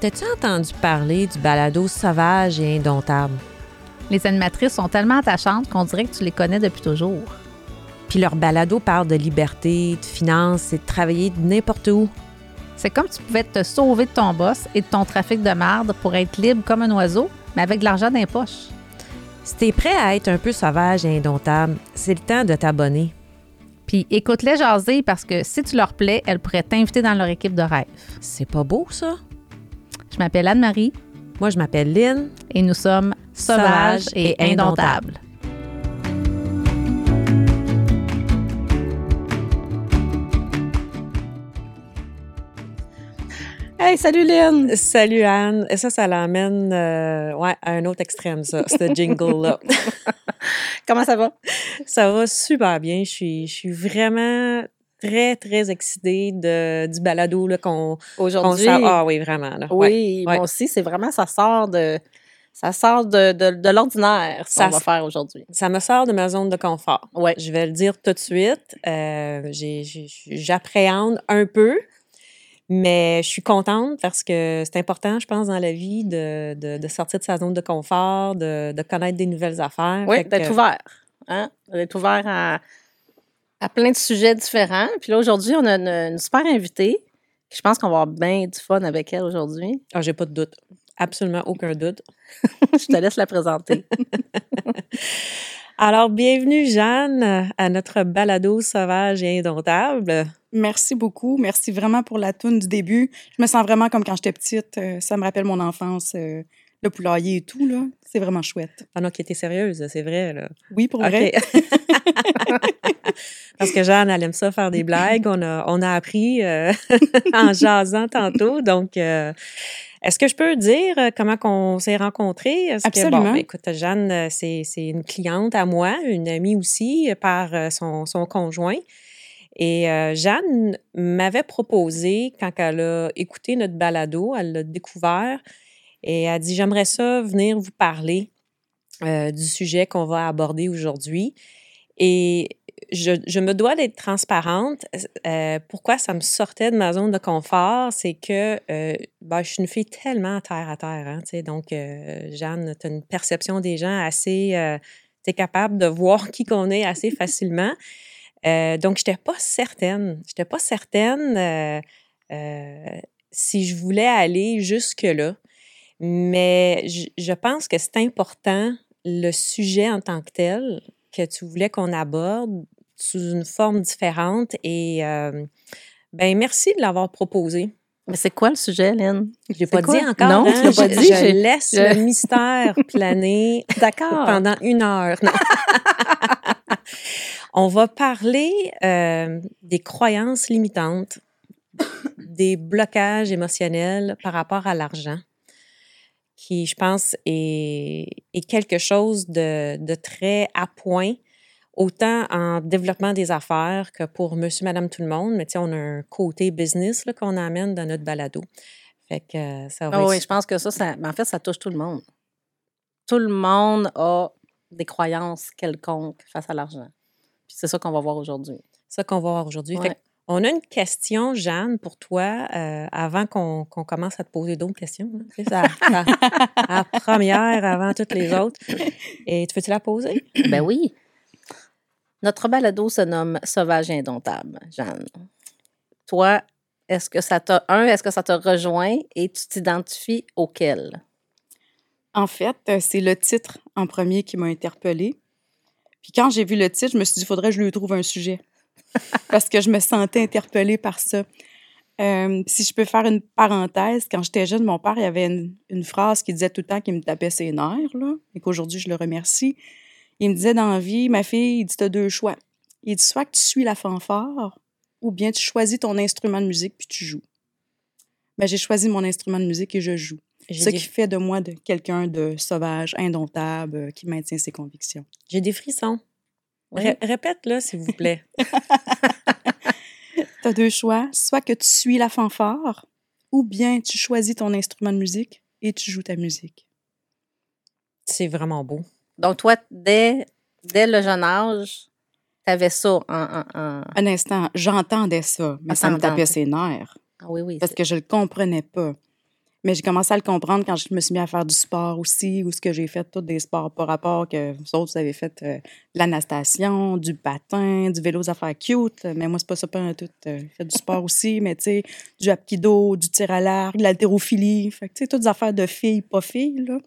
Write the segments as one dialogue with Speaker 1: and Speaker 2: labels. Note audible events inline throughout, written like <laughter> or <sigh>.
Speaker 1: T'as-tu entendu parler du balado sauvage et indomptable?
Speaker 2: Les animatrices sont tellement attachantes qu'on dirait que tu les connais depuis toujours.
Speaker 1: Puis leur balado parle de liberté, de finances et de travailler de n'importe où.
Speaker 2: C'est comme si tu pouvais te sauver de ton boss et de ton trafic de merde pour être libre comme un oiseau, mais avec de l'argent dans les poches.
Speaker 1: Si t'es prêt à être un peu sauvage et indomptable, c'est le temps de t'abonner.
Speaker 2: Puis écoute-les jaser parce que si tu leur plais, elles pourraient t'inviter dans leur équipe de rêve.
Speaker 1: C'est pas beau, ça?
Speaker 2: Je m'appelle Anne-Marie
Speaker 1: Moi, je m'appelle Lynn.
Speaker 2: et nous sommes sauvages et indomptables.
Speaker 3: Hey, salut Lynn!
Speaker 1: Salut Anne. Et ça, ça l'amène euh, ouais, à un autre extrême, ça, ce jingle-là. <laughs>
Speaker 3: Comment ça va?
Speaker 1: ça va super bien. Je suis, je suis vraiment très, très excitée de, du balado qu'on
Speaker 3: Aujourd'hui,
Speaker 1: sort. Ah oui, vraiment. Là.
Speaker 3: Oui,
Speaker 1: ouais.
Speaker 3: moi aussi, c'est vraiment, ça sort de, ça sort de, de, de l'ordinaire, ce qu'on va faire aujourd'hui.
Speaker 1: Ça me sort de ma zone de confort.
Speaker 3: Ouais.
Speaker 1: Je vais le dire tout de suite. Euh, J'appréhende un peu, mais je suis contente parce que c'est important, je pense, dans la vie de, de, de sortir de sa zone de confort, de, de connaître des nouvelles affaires.
Speaker 3: Oui, d'être ouvert. Hein? D'être ouvert à, à plein de sujets différents. Puis là, aujourd'hui, on a une, une super invitée. Je pense qu'on va avoir bien du fun avec elle aujourd'hui.
Speaker 1: Ah, j'ai pas de doute. Absolument aucun doute. <laughs>
Speaker 3: Je te laisse la présenter. <laughs>
Speaker 1: Alors, bienvenue, Jeanne, à notre balado sauvage et indomptable.
Speaker 4: Merci beaucoup. Merci vraiment pour la toune du début. Je me sens vraiment comme quand j'étais petite. Euh, ça me rappelle mon enfance, euh, le poulailler et tout, là. C'est vraiment chouette.
Speaker 1: Ah non, qui était sérieuse, c'est vrai, là.
Speaker 4: Oui, pour vrai. <laughs>
Speaker 1: Parce que Jeanne, elle aime ça faire des blagues. On a, on a appris euh, <laughs> en jasant tantôt. Donc, euh, est-ce que je peux dire euh, comment on s'est rencontrés? Est-ce Que, bon,
Speaker 4: Absolument.
Speaker 1: ben, écoute, Jeanne, c'est c'est une cliente à moi, une amie aussi, par son, son conjoint. Et euh, Jeanne m'avait proposé, quand elle a écouté notre balado, elle l'a découvert, et elle a dit, j'aimerais ça venir vous parler euh, du sujet qu'on va aborder aujourd'hui. Et je, je me dois d'être transparente. Euh, pourquoi ça me sortait de ma zone de confort, c'est que euh, ben, je suis une fille tellement terre à terre. Hein, donc, euh, Jeanne, tu as une perception des gens assez... Tu es capable de voir qui qu'on est assez <laughs> facilement. Donc, je n'étais pas certaine. Je n'étais pas certaine si je voulais aller jusque-là. Mais je, je pense que c'est important, le sujet en tant que tel, que tu voulais qu'on aborde sous une forme différente. Et euh, ben merci de l'avoir proposé.
Speaker 3: Mais c'est quoi le sujet, Lynn?
Speaker 1: Je l'ai pas
Speaker 3: quoi?
Speaker 1: dit encore.
Speaker 3: Non,
Speaker 1: hein?
Speaker 3: l'as pas
Speaker 1: Je-
Speaker 3: dit,
Speaker 1: Je, laisse
Speaker 3: je-
Speaker 1: le mystère <laughs> planer
Speaker 3: D'accord.
Speaker 1: pendant une heure. Non. <laughs> On va parler euh, des croyances limitantes, des blocages émotionnels par rapport à l'argent, qui, je pense, est, est quelque chose de, de très à point, autant en développement des affaires que pour monsieur, madame, tout le monde. Mais tu sais, on a un côté business là, qu'on amène dans notre balado. Fait que ça va
Speaker 3: Ah
Speaker 1: être
Speaker 3: oui, je pense que ça, en fait, ça touche tout le monde. Tout le monde a des croyances quelconques face à l'argent. Puis c'est ça qu'on va voir aujourd'hui.
Speaker 1: ça qu'on va voir aujourd'hui.
Speaker 3: Ouais.
Speaker 1: On a une question, Jeanne, pour toi, euh, avant qu'on commence à te poser d'autres questions. hein. Ça- la <laughs> première avant toutes les autres. Et tu veux-tu la poser?
Speaker 3: Ben oui. Notre balado se nomme Sauvage indomptable, Jeanne. Toi, est-ce que ça t'a, un, est-ce que ça te rejoint et tu t'identifies auquel?
Speaker 4: En fait, euh, c'est le titre en premier qui m'a interpellée. Puis quand j'ai vu le titre, je me suis dit, il faudrait que je lui trouve un sujet. <laughs> Parce que je me sentais interpellée par ça. Euh, si je peux faire une parenthèse, quand j'étais jeune, mon père, il avait une, une phrase qui disait tout le temps qu'il me tapait ses nerfs, là, et qu'aujourd'hui, je le remercie. Il me disait dans la vie, ma fille, il dit, tu as deux choix. Il dit soit que tu suis la fanfare, ou bien tu choisis ton instrument de musique puis tu joues. Ben, j'ai choisi mon instrument de musique et je joue. Ce
Speaker 1: des,
Speaker 4: qui fait de moi de quelqu'un de sauvage, indomptable, euh, qui maintient ses convictions.
Speaker 1: j'ai des frissons. Ré- Répète-le, s'il vous plaît. <laughs>
Speaker 4: Tu as deux choix, soit que tu suis la fanfare, ou bien tu choisis ton instrument de musique et tu joues ta musique.
Speaker 1: C'est vraiment beau.
Speaker 3: Donc, toi, dès, dès le jeune âge, tu avais ça en. en- en-
Speaker 4: Un instant, j'entendais ça, mais ça me tapait ses nerfs
Speaker 3: Ah oui, oui.
Speaker 4: parce que je le comprenais pas. Mais j'ai commencé à le comprendre quand je me suis mis à faire du sport aussi, ou ce que j'ai fait tous des sports par rapport que vous autres, vous avez fait euh, de la natation, du patin, du vélo aux affaires cute. Mais moi, c'est pas ça, pas un tout. euh, J'ai fait du sport <laughs> aussi, mais tu sais, du apkido, du tir à l'arc, de l'haltérophilie. Fait que tu sais, toutes des affaires de filles, pas filles, là.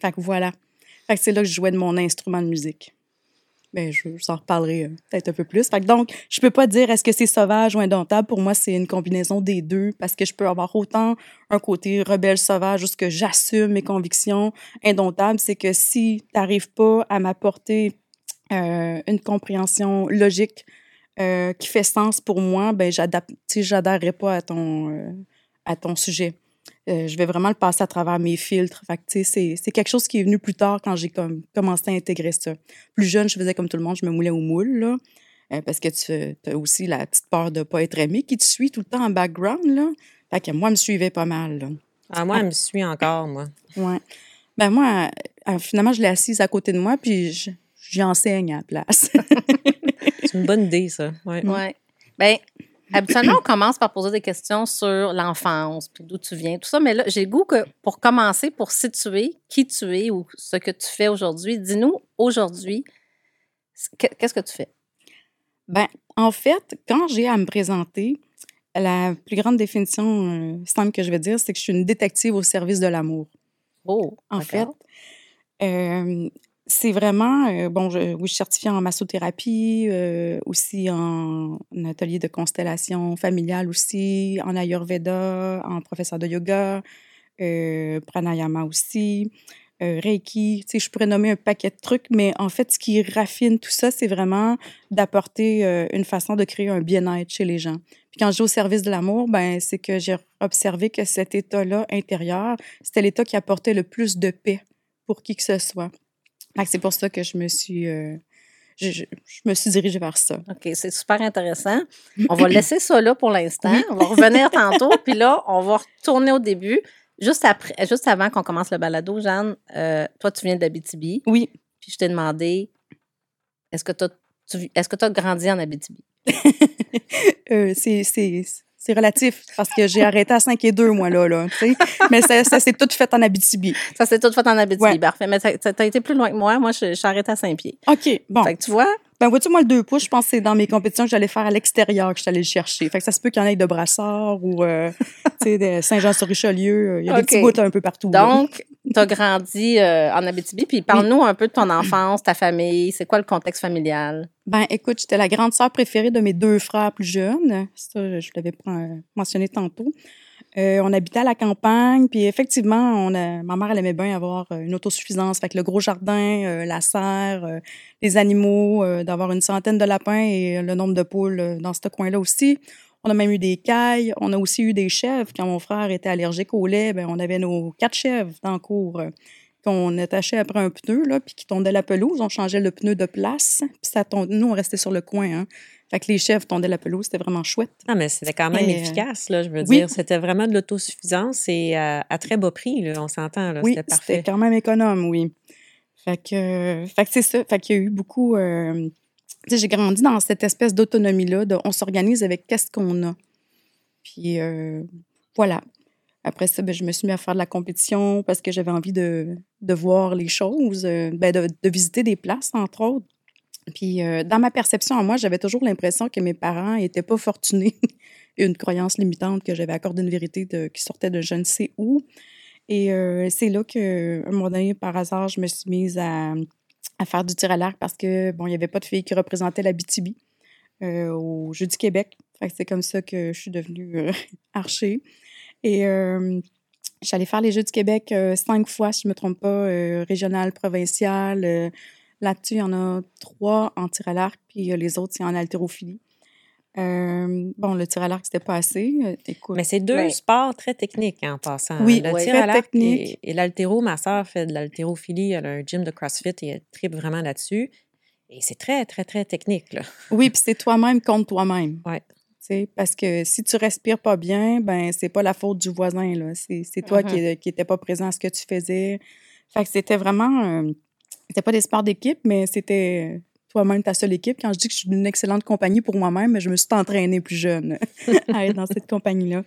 Speaker 4: Fait que voilà. Fait que c'est là que je jouais de mon instrument de musique. Ben, je, s'en reparlerai euh, peut-être un peu plus. Donc, je peux pas dire est-ce que c'est sauvage ou indomptable. Pour moi, c'est une combinaison des deux parce que je peux avoir autant un côté rebelle sauvage ce que j'assume mes convictions. Indomptable, c'est que si tu n'arrives pas à m'apporter euh, une compréhension logique euh, qui fait sens pour moi, ben j'adapte, j'adhérerai pas à ton, à ton sujet. Euh, je vais vraiment le passer à travers mes filtres. Fait que, tu sais, c'est, c'est quelque chose qui est venu plus tard quand j'ai comme, commencé à intégrer ça. Plus jeune, je faisais comme tout le monde, je me moulais au moule, là. Euh, parce que tu as aussi la petite peur de pas être aimé qui te suit tout le temps en background, là. Fait que moi, elle me suivait pas mal, là.
Speaker 1: Ah, moi, elle me suit encore, moi.
Speaker 4: Ouais. Ben moi, euh, finalement, je l'ai assise à côté de moi, puis je- j'y enseigne à la place. <laughs>
Speaker 1: C'est une bonne idée, ça. Ouais.
Speaker 3: Oui. Bien, habituellement, on commence par poser des questions sur l'enfance, puis d'où tu viens, tout ça. Mais là, j'ai le goût que pour commencer, pour situer qui tu es ou ce que tu fais aujourd'hui, dis-nous aujourd'hui, que- qu'est-ce que tu fais?
Speaker 4: Ben, en fait, quand j'ai à me présenter, la plus grande définition euh, simple que je vais dire, c'est que je suis une détective au service de l'amour.
Speaker 3: Oh,
Speaker 4: En fait, euh, c'est vraiment, euh, bon, je, suis certifiée en massothérapie, euh, aussi en, atelier de constellation familiale aussi, en Ayurveda, en professeur de yoga, euh, pranayama aussi, Reiki. Tu sais, je pourrais nommer un paquet de trucs, mais en fait, ce qui raffine tout ça, c'est vraiment d'apporter une façon de créer un bien-être chez les gens. Puis quand je dis au service de l'amour, ben c'est que j'ai observé que cet état-là intérieur, c'était l'état qui apportait le plus de paix pour qui que ce soit. C'est pour ça que je me suis, euh, je, je- je me suis dirigée vers ça.
Speaker 3: OK, c'est super intéressant. On va laisser ça là pour l'instant.
Speaker 4: Oui.
Speaker 3: On va revenir tantôt. Puis là, on va retourner au début. Juste, après, juste avant qu'on commence le balado, Jeanne, euh, toi, tu viens d'Abitibi.
Speaker 4: Oui,
Speaker 3: Puis je t'ai demandé, est-ce que tu as, est-ce que tu as grandi en Abitibi? <laughs>
Speaker 4: euh, c'est, c'est, relatif parce que j'ai arrêté à 5 et 2, moi, là, là. Mais ça, ça s'est tout fait en Abitibi.
Speaker 3: Ça, c'est tout fait en Abitibi.
Speaker 4: Ouais.
Speaker 3: Parfait. Mais t'as été plus loin que moi. Moi, je, je suis arrêtée à Saint-Pied.
Speaker 4: OK, bon.
Speaker 3: Fait que tu vois,
Speaker 4: Ben, vois-tu, moi, le 2 pouces, je pense que c'est dans mes compétitions que j'allais faire à l'extérieur que je suis allée le chercher. Fait que ça se peut qu'il y en ait de Brassard ou, euh, <laughs> tu sais, de Saint-Jean-sur-Richelieu. Il y a
Speaker 3: OK.
Speaker 4: des petits bouts un peu partout.
Speaker 3: donc, tu as grandi euh, en Abitibi. Puis parle-nous un peu de ton enfance, ta famille. C'est quoi le contexte familial?
Speaker 4: Ben, écoute, j'étais la grande sœur préférée de mes deux frères plus jeunes. Ça, je l'avais euh, mentionné tantôt. Euh, on habitait à la campagne, puis effectivement, ma mère, elle aimait bien avoir une autosuffisance. Fait que le gros jardin, la serre, les animaux, d'avoir une centaine de lapins et le nombre de poules dans ce coin-là aussi. On a même eu des cailles. On a aussi eu des chèvres. Quand mon frère était allergique au lait, ben, on avait nos quatre chèvres dans le cour euh, qu'on attachait après un pneu, là, puis qui tondaient la pelouse. On changeait le pneu de place, puis ça. Nous, on restait sur le coin. Hein. Fait que les chèvres tondaient la pelouse. C'était vraiment chouette.
Speaker 1: Non, mais c'était quand même
Speaker 4: Et, euh,
Speaker 1: efficace, là, je veux
Speaker 4: oui.
Speaker 1: dire. C'était vraiment de l'autosuffisance et euh, à très bas prix, là, on s'entend, là.
Speaker 4: Oui,
Speaker 1: c'était
Speaker 4: c'était
Speaker 1: parfait.
Speaker 4: quand même économe, oui. Fait que, fait que c'est ça. Fait qu'il y a eu beaucoup. euh, j'ai grandi dans cette espèce d'autonomie-là, on s'organise avec qu'est-ce qu'on a. Puis euh, voilà. Après ça, ben, je me suis mis à faire de la compétition parce que j'avais envie de, de voir les choses, euh, ben, de, visiter des places, entre autres. Puis euh, dans ma perception à moi, j'avais toujours l'impression que mes parents n'étaient pas fortunés. <laughs> une croyance limitante que j'avais accordé une vérité qui sortait de je ne sais où. Et euh, c'est là que, un moment donné, par hasard, je me suis mise à, à faire du tir à l'arc parce que, bon, il n'y avait pas de fille qui représentait la BTB euh, au Jeu du Québec. C'est comme ça que je suis devenue euh, <laughs> archer. Et euh, j'allais faire les Jeux du Québec euh, cinq fois, si je ne me trompe pas, régional, provincial. Là-dessus, il y en a trois en tir à l'arc, puis les autres, c'est en haltérophilie. Euh, bon, le tir à l'arc, c'était pas assez. Euh, écoute,
Speaker 1: Mais c'est deux
Speaker 3: Ben-
Speaker 1: sports très techniques hein, en passant.
Speaker 4: Oui,
Speaker 1: le
Speaker 3: ouais,
Speaker 1: tir
Speaker 4: très
Speaker 1: à l'arc
Speaker 4: technique.
Speaker 1: et, et l'haltéro, ma sœur fait de l'haltérophilie, elle a un gym de CrossFit et elle tripe vraiment là-dessus. Et c'est très, très, très technique. Là. <laughs>
Speaker 4: Oui, puis c'est toi-même contre toi-même. Sais, Parce que si tu respires pas bien, ben c'est pas la faute du voisin. là. C'est c'est toi qui qui n'étais pas présent à ce que tu faisais. Fait que c'était vraiment... euh, c'était pas des sports d'équipe, mais c'était toi-même ta seule équipe. Quand je dis que je suis une excellente compagnie pour moi-même, je me suis entraînée plus jeune <laughs> à être dans cette compagnie-là.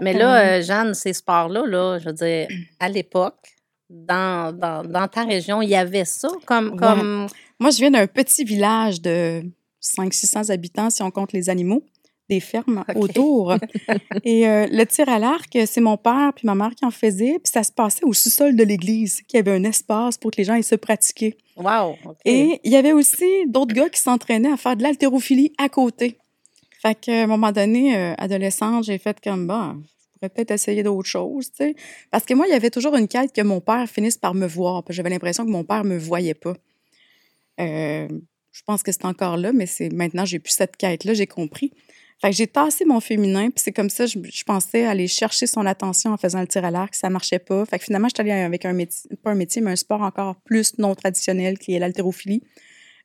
Speaker 3: Mais là, euh, Jeanne, ces sports-là, là, je veux dire, à l'époque, dans, dans, dans ta région, il y avait ça comme.
Speaker 4: Ouais.
Speaker 3: comme...
Speaker 4: Moi, je viens d'un petit village de 500-600 habitants, si on compte les animaux, des fermes autour. <laughs> Et euh, le tir à l'arc, c'est mon père puis ma mère qui en faisait. Puis ça se passait au sous-sol de l'église, qui avait un espace pour que les gens aillent se pratiquer.
Speaker 3: Wow!
Speaker 4: Et il y avait aussi d'autres gars qui s'entraînaient à faire de l'haltérophilie à côté. Fait qu'à un moment donné, euh, adolescente, j'ai fait comme, bah, je pourrais peut-être essayer d'autres choses, tu sais. Parce que moi, il y avait toujours une quête que mon père finisse par me voir. J'avais l'impression que mon père me voyait pas. Euh, je pense que c'est encore là, mais c'est maintenant, j'ai plus cette quête-là, j'ai compris. Fait que j'ai tassé mon féminin, puis c'est comme ça, je, je pensais aller chercher son attention en faisant le tir à l'arc, ça marchait pas. Fait que finalement, je suis allée avec un métier, pas un métier, mais un sport encore plus non traditionnel qui est l'haltérophilie.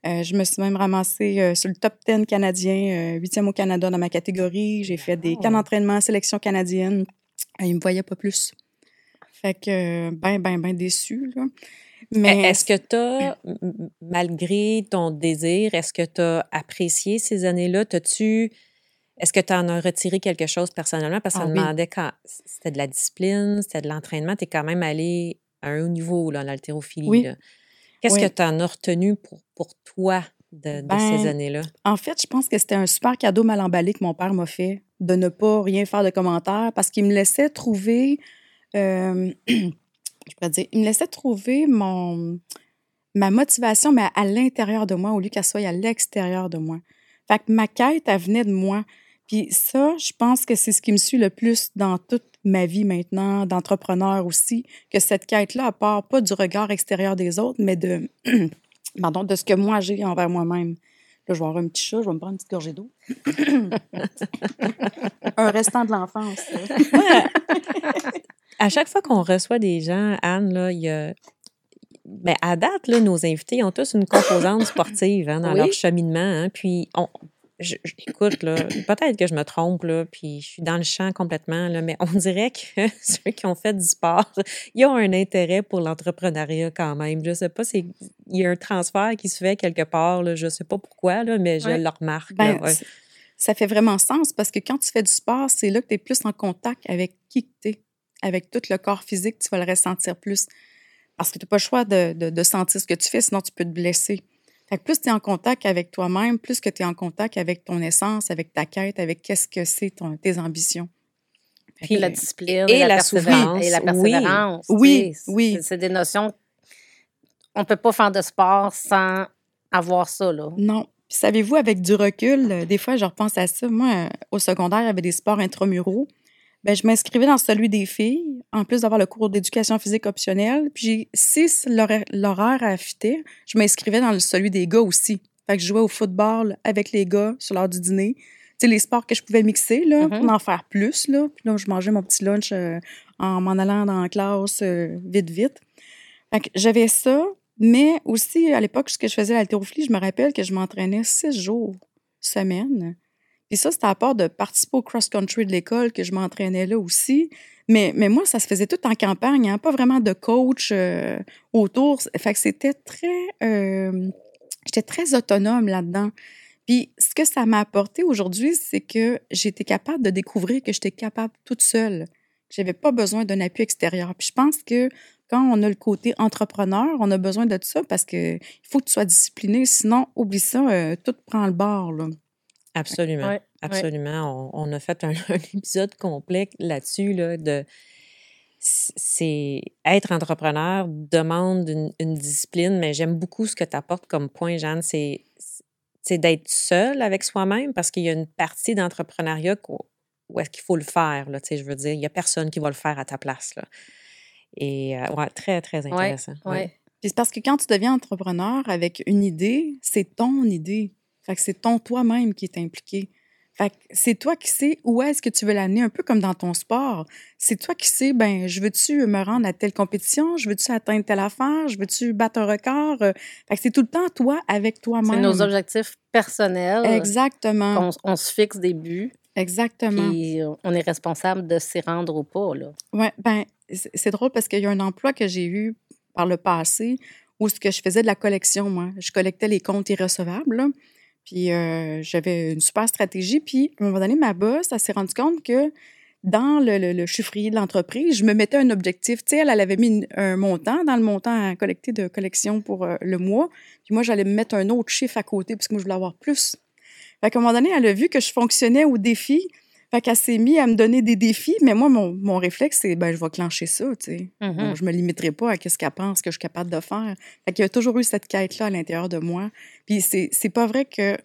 Speaker 4: Euh, je me suis même ramassée euh, sur le top 10 canadien, euh, huitième au Canada dans ma catégorie. J'ai fait des camps d'entraînement, sélection canadienne. Ils me voyaient pas plus. Fait que, ben, ben, ben déçue, là. Mais
Speaker 1: Est-ce que tu as, malgré ton désir, est-ce que tu as apprécié ces années-là? T'as-tu. Est-ce que tu en as retiré quelque chose personnellement? Parce que ça
Speaker 4: Ah oui.
Speaker 1: demandait quand. C'était de la discipline, c'était de l'entraînement. Tu es quand même allé à un haut niveau, là, en haltérophilie.
Speaker 4: Oui.
Speaker 1: Qu'est-ce
Speaker 4: Oui.
Speaker 1: que tu en as retenu pour, pour toi de, de
Speaker 4: Ben,
Speaker 1: ces années-là?
Speaker 4: En fait, je pense que c'était un super cadeau mal emballé que mon père m'a fait, de ne pas rien faire de commentaires, parce qu'il me laissait trouver, euh, <clears throat> je pourrais dire, il me laissait trouver mon, ma motivation, mais à l'intérieur de moi, au lieu qu'elle soit à l'extérieur de moi. Fait que ma quête, elle venait de moi. Puis ça, je pense que c'est ce qui me suit le plus dans toute ma vie maintenant, d'entrepreneur aussi, que cette quête-là, part pas du regard extérieur des autres, mais de, <clears throat> pardon, de ce que moi j'ai envers moi-même. Là, je vais avoir un petit chat, je vais me prendre une petite gorgée d'eau. <laughs> un restant de l'enfance.
Speaker 1: À chaque fois qu'on reçoit des gens, Anne, là, il y a. Ben, à date, là, nos invités ont tous une composante sportive hein, dans
Speaker 3: Oui.
Speaker 1: leur cheminement. hein. puis, on, je, je- écoute, peut-être que je me trompe, là, puis je suis dans le champ complètement, là, mais on dirait que <laughs> ceux qui ont fait du sport, ils ont un intérêt pour l'entrepreneuriat quand même. Je sais pas, il y a un transfert qui se fait quelque part, là, je sais pas pourquoi, là, mais je
Speaker 3: Ouais.
Speaker 1: le remarque.
Speaker 4: Ben,
Speaker 1: ouais.
Speaker 4: ça fait vraiment sens parce que quand tu fais du sport, c'est là que tu es plus en contact avec qui tu es, avec tout le corps physique, tu vas le ressentir plus. Parce que tu n'as pas le choix de, de- de sentir ce que tu fais, sinon tu peux te blesser. Fait que plus tu es en contact avec toi-même, plus que tu es en contact avec ton essence, avec ta quête, avec qu'est-ce que c'est ton- tes ambitions.
Speaker 3: Puis la discipline,
Speaker 1: et la
Speaker 3: persévérance.
Speaker 1: souffrance,
Speaker 3: Et la
Speaker 1: oui.
Speaker 3: persévérance.
Speaker 4: Oui,
Speaker 3: tu sais,
Speaker 4: oui.
Speaker 3: c'est- des notions. On ne peut pas faire de sport sans avoir ça, là.
Speaker 4: Non. Puis savez-vous, avec du recul, euh, des fois, je repense à ça. Moi, euh, au secondaire, il y avait des sports intramuraux. Ben, je m'inscrivais dans celui des filles, en plus d'avoir le cours d'éducation physique optionnelle. Puis, j'ai- si l'horaire affitait, je m'inscrivais dans le- celui des gars aussi. Fait que je jouais au football avec les gars sur l'heure du dîner. Tu sais, les sports que je pouvais mixer, là,
Speaker 3: Mhm.
Speaker 4: pour en faire plus, là. Puis là, je mangeais mon petit lunch euh, en m'en allant dans la classe euh, vite, vite. Fait que j'avais ça, mais aussi, à l'époque, ce que je faisais à l'haltérophilie, je me rappelle que je m'entraînais six jours semaine. Puis ça, c'était à part de participer au cross-country de l'école que je m'entraînais là aussi. Mais, mais moi, ça se faisait tout en campagne, hein, pas vraiment de coach euh, autour. Fait que c'était très... euh, J'étais très autonome là-dedans. Puis ce que ça m'a apporté aujourd'hui, c'est que j'étais capable de découvrir que j'étais capable toute seule. J'avais pas besoin d'un appui extérieur. Puis je pense que quand on a le côté entrepreneur, on a besoin de ça parce que il faut que tu sois discipliné. Sinon, oublie ça, euh, tout prend le bord. Là.
Speaker 1: Absolument.
Speaker 3: Ouais,
Speaker 1: Absolument. On, on a fait un, <laughs> un épisode complet là-dessus, là, de c'est être entrepreneur demande une, une discipline, mais j'aime beaucoup ce que tu apportes comme point, Jeanne, c'est c'est d'être seul avec soi-même parce qu'il y a une partie d'entrepreneuriat où est-ce qu'il faut le faire, là, tu sais, je veux dire, il n'y a personne qui va le faire à ta place, là. Et, euh, ouais, très, très intéressant.
Speaker 3: Ouais.
Speaker 1: ouais.
Speaker 4: Puis c'est parce que quand tu deviens entrepreneur avec une idée, c'est ton idée. Fait que c'est ton toi-même qui est impliqué. Fait que c'est toi qui sais où est-ce que tu veux l'amener, un peu comme dans ton sport. C'est toi qui sais, ben, je veux-tu me rendre à telle compétition? Je veux-tu atteindre telle affaire? Je veux-tu battre un record? Euh, Fait que c'est tout le temps toi avec
Speaker 3: C'est
Speaker 4: toi-même.
Speaker 3: nos objectifs personnels.
Speaker 4: Exactement.
Speaker 3: On, on se fixe des buts,
Speaker 4: Exactement.
Speaker 3: puis on est responsable de s'y rendre ou pas, là.
Speaker 4: Ouais, ben, c'est c'est drôle parce qu'il y a un emploi que j'ai eu par le passé où ce que je faisais de la collection, moi. Je collectais les comptes irrecevables, là. Puis euh, j'avais une super stratégie. Puis à un moment donné, ma boss, elle s'est rendue compte que dans le, chiffrier de l'entreprise, je me mettais un objectif. Tu sais, elle, elle avait mis un montant dans le montant à collecter de collection pour euh, le mois. Puis moi, j'allais me mettre un autre chiffre à côté parce que moi, je voulais avoir plus. Fait qu'à un moment donné, elle a vu que je fonctionnais au défi. Fait qu'elle s'est mise à me donner des défis. Mais moi, mon, mon réflexe, c'est, ben, je vais clencher ça, tu sais.
Speaker 3: Mhm.
Speaker 4: Bon, je me limiterai pas à ce qu'elle pense que je suis capable de faire. Fait qu'il y a toujours eu cette quête-là à l'intérieur de moi. Puis c'est, pas vrai que, tu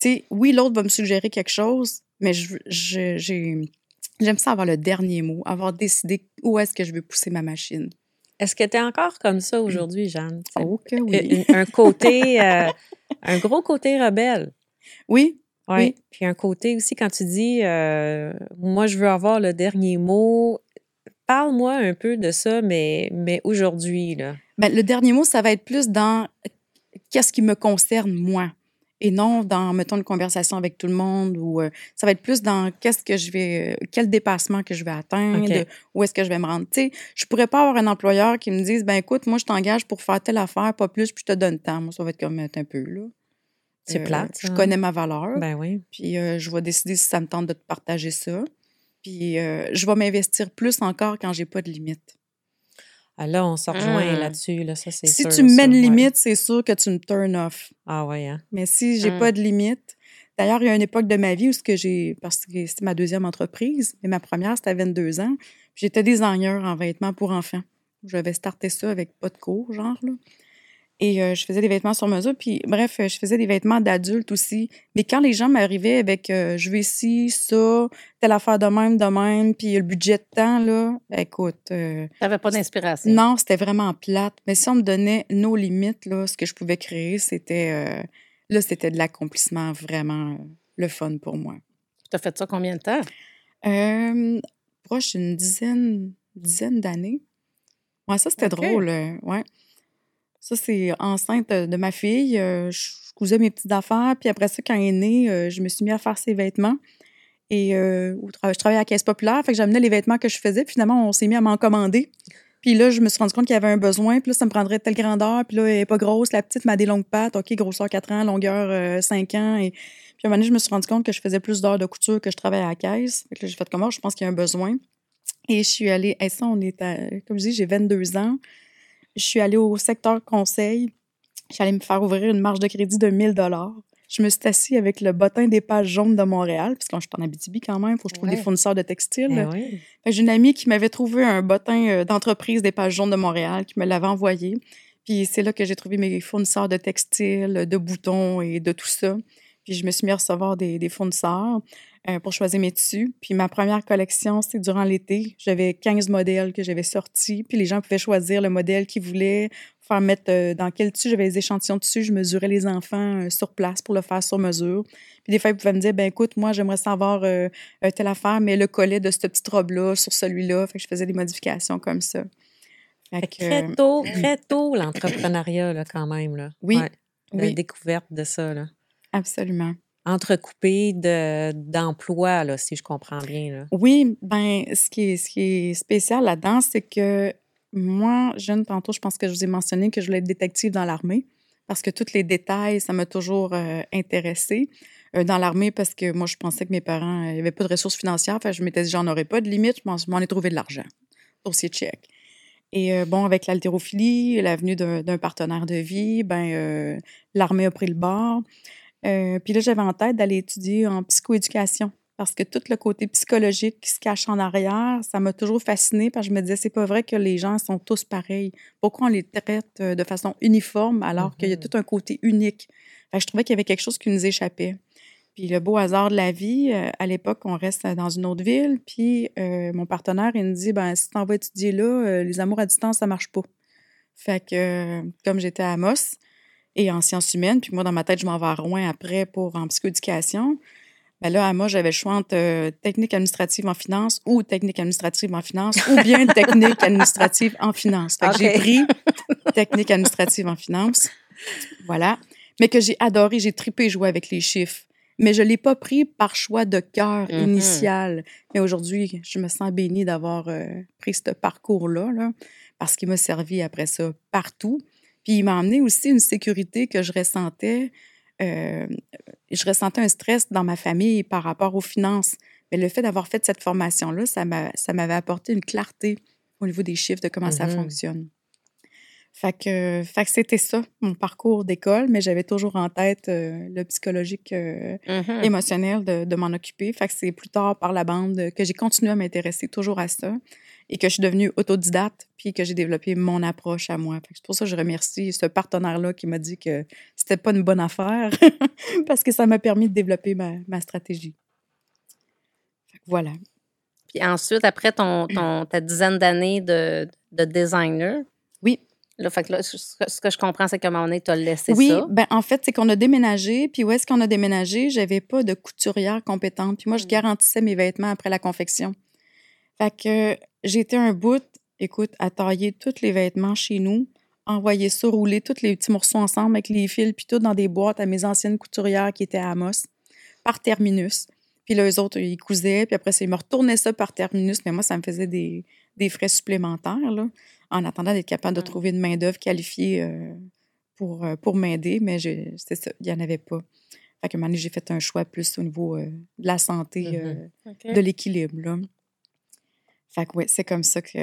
Speaker 4: sais, oui, l'autre va me suggérer quelque chose, mais j'ai, j'aime ça avoir le dernier mot, avoir décidé où est-ce que je veux pousser ma machine.
Speaker 1: Est-ce que tu es encore comme ça aujourd'hui, Jeanne?
Speaker 4: Oh que oui.
Speaker 1: un- un côté, euh, un gros côté rebelle.
Speaker 4: Oui,
Speaker 1: Oui.
Speaker 4: Oui.
Speaker 1: Puis un côté aussi, quand tu dis, euh, moi, je veux avoir le dernier mot, parle-moi un peu de ça, mais, mais aujourd'hui, là.
Speaker 4: Ben, le dernier mot, ça va être plus dans qu'est-ce qui me concerne moi? Et non dans, mettons, une conversation avec tout le monde ou euh, ça va être plus dans qu'est-ce que je vais, euh, quel dépassement que je vais atteindre, où est-ce que je vais me rendre? Tu sais, je pourrais pas avoir un employeur qui me dise, ben écoute, moi, je t'engage pour faire telle affaire, pas plus, puis je te donne temps. Moi, ça va être comme Attends un peu, là.
Speaker 1: C'est
Speaker 4: Euh,
Speaker 1: plate.
Speaker 4: Je
Speaker 1: ça,
Speaker 4: connais ma valeur.
Speaker 1: hein? Ben oui.
Speaker 4: Puis euh, je vais décider si ça me tente de te partager ça. Puis euh, je vais m'investir plus encore quand j'ai pas de limite.
Speaker 1: Ah, là, on se rejoint
Speaker 3: Mm.
Speaker 1: là-dessus, là, ça, c'est
Speaker 4: Si
Speaker 1: sûr,
Speaker 4: tu me mets une
Speaker 1: ouais.
Speaker 4: limite, c'est sûr que tu me turn off.
Speaker 1: Ah ouais, hein?
Speaker 4: Mais si j'ai
Speaker 3: Mm.
Speaker 4: pas de limite, d'ailleurs, il y a une époque de ma vie où ce que j'ai, parce que c'était ma deuxième entreprise, mais ma première, c'était à 22 ans. puis J'étais designer en vêtements pour enfants. J'avais starté ça avec pas de cours, genre, là. Et euh, je faisais des vêtements sur mesure. Puis, bref, euh, je faisais des vêtements d'adultes aussi. Mais quand les gens m'arrivaient avec euh, je veux ici, ça, telle affaire de même, de même, puis le budget de temps, là, écoute, euh,
Speaker 3: T'avais pas d'inspiration.
Speaker 4: non, c'était vraiment plate. Mais si on me donnait nos limites, là, ce que je pouvais créer, c'était là, c'était de l'accomplissement vraiment le fun pour moi.
Speaker 3: Tu as fait ça combien de temps?
Speaker 4: Euh, proche d'une dizaine, dizaine d'années. Ouais, ça, c'était drôle. ouais. Ça, c'est enceinte de ma fille. euh, je cousais mes petites affaires. Puis après ça, quand elle est née, euh, je me suis mis à faire ses vêtements. Et euh, je travaillais à la Caisse populaire. Fait que j'amenais les vêtements que je faisais. Puis finalement, on s'est mis à m'en commander. Puis là, je me suis rendu compte qu'il y avait un besoin. Puis là, ça me prendrait telle grandeur. Puis là, elle n'est pas grosse. La petite m'a des longues pattes. OK, grosseur 4 ans, longueur euh, 5 ans. Et puis à un moment donné, je me suis rendu compte que je faisais plus d'heures de couture que je travaillais à la caisse. Fait que là, j'ai fait comment? Je pense qu'il y a un besoin. Et je suis allée, et ça, on est à, comme je dis, j'ai 22 ans. Je suis allée au secteur conseil. J'allais me faire ouvrir une marge de crédit de 1000 Je me suis assise avec le bottin des pages jaunes de Montréal, parce que je suis en Abitibi quand même, il faut que je trouve
Speaker 3: Ouais.
Speaker 4: des fournisseurs de textiles. Que J'ai une amie qui m'avait trouvé un bottin euh, d'entreprise des pages jaunes de Montréal, qui me l'avait envoyé. Puis c'est là que j'ai trouvé mes fournisseurs de textiles, de boutons et de tout ça. Puis je me suis mis à recevoir des, des fournisseurs euh, pour choisir mes tissus. Puis ma première collection, c'était durant l'été. J'avais 15 modèles que j'avais sortis. Puis les gens pouvaient choisir le modèle qu'ils voulaient, faire mettre euh, dans quel tissu. J'avais des échantillons de tissu. Je mesurais les enfants euh, sur place pour le faire sur mesure. Puis des fois, ils pouvaient me dire, ben écoute, moi, j'aimerais savoir telle affaire, mais le collet de cette petite robe-là sur celui-là. Fait que je faisais des modifications comme ça. Fait que,
Speaker 1: très tôt, très tôt, l'entrepreneuriat, quand même, là.
Speaker 4: Oui.
Speaker 1: Ouais, La
Speaker 4: oui,
Speaker 1: découverte de ça, là.
Speaker 4: Absolument.
Speaker 1: Entrecoupé de, d'emploi, là, si je comprends bien, là.
Speaker 4: Oui, ben, ce qui est, ce qui est spécial là-dedans, c'est que moi, jeune, tantôt, je pense que je vous ai mentionné que je voulais être détective dans l'armée parce que tous les détails, ça m'a toujours euh, intéressée. Euh, dans l'armée, parce que moi, je pensais que mes parents n'avaient pas de ressources financières. Que je m'étais dit, j'en aurais pas de limite, je m'en, ai trouvé de l'argent. Dossier check. Et euh, bon, avec l'haltérophilie, l'avenue d'un, partenaire de vie, ben, euh, l'armée a pris le bord. Euh, puis là, j'avais en tête d'aller étudier en psychoéducation parce que tout le côté psychologique qui se cache en arrière, ça m'a toujours fascinée parce que je me disais, c'est pas vrai que les gens sont tous pareils. Pourquoi on les traite euh, de façon uniforme alors qu'il y a
Speaker 1: Mhm.
Speaker 4: tout un côté unique? Je trouvais qu'il y avait quelque chose qui nous échappait. Puis le beau hasard de la vie, euh, à l'époque, on reste dans une autre ville, puis euh, mon partenaire, il me dit, ben si t'en vas étudier là, les amours à distance, ça marche pas. Fait que, comme j'étais à Amos et en sciences humaines, puis moi, dans ma tête, je m'en vais à Rouen après pour en psychoéducation, ben là, à moi, j'avais le choix entre euh, technique administrative en finance ou technique administrative en finance ou bien technique administrative en finance. Fait que
Speaker 1: Ok.
Speaker 4: j'ai pris technique administrative en finance. Voilà. Mais que j'ai adoré, j'ai tripé jouer avec les chiffres. Mais je ne l'ai pas pris par choix de cœur
Speaker 3: Mhm.
Speaker 4: initial. Mais aujourd'hui, je me sens bénie d'avoir euh, pris ce parcours-là, là, parce qu'il m'a servi après ça partout. Puis il m'a amené aussi une sécurité que je ressentais. euh, je ressentais un stress dans ma famille par rapport aux finances. Mais le fait d'avoir fait cette formation-là, ça m'avait apporté une clarté au niveau des chiffres, de comment ça
Speaker 1: Mhm.
Speaker 4: fonctionne. Fait que, fait que c'était ça, mon parcours d'école, mais j'avais toujours en tête euh, le psychologique euh,
Speaker 3: Mhm.
Speaker 4: émotionnel de, de m'en occuper. Fait que c'est plus tard par la bande que j'ai continué à m'intéresser toujours à ça et que je suis devenue autodidacte puis que j'ai développé mon approche à moi. C'est pour ça que je remercie ce partenaire-là qui m'a dit que c'était pas une bonne affaire <laughs> parce que ça m'a permis de développer ma, ma stratégie. Voilà.
Speaker 3: Puis ensuite, après ton, ton- ta dizaine d'années de, de designer,
Speaker 4: Oui.
Speaker 3: là, fait que là, ce que je comprends, c'est qu'à un moment donné, tu as laissé
Speaker 4: oui,
Speaker 3: ça.
Speaker 4: ben en fait, c'est qu'on a déménagé, puis où est-ce qu'on a déménagé, j'avais pas de couturière compétente, puis moi je
Speaker 3: Mm.
Speaker 4: garantissais mes vêtements après la confection. Fait que été un bout, écoute, à tailler tous les vêtements chez nous, envoyer ça rouler tous les petits morceaux ensemble avec les fils puis tout dans des boîtes à mes anciennes couturières qui étaient à Amos par terminus. Puis là, eux autres, ils cousaient, puis après ça, ils me retournaient ça par terminus, mais moi, ça me faisait des, des frais supplémentaires, là, en attendant d'être capable de trouver une main-d'œuvre qualifiée euh, pour, euh, pour m'aider, mais c'est ça, il n'y en avait pas. Fait que j'ai fait un choix plus au niveau euh, de la santé, euh,
Speaker 3: OK.
Speaker 4: de l'équilibre, là. Fait que oui, c'est comme ça que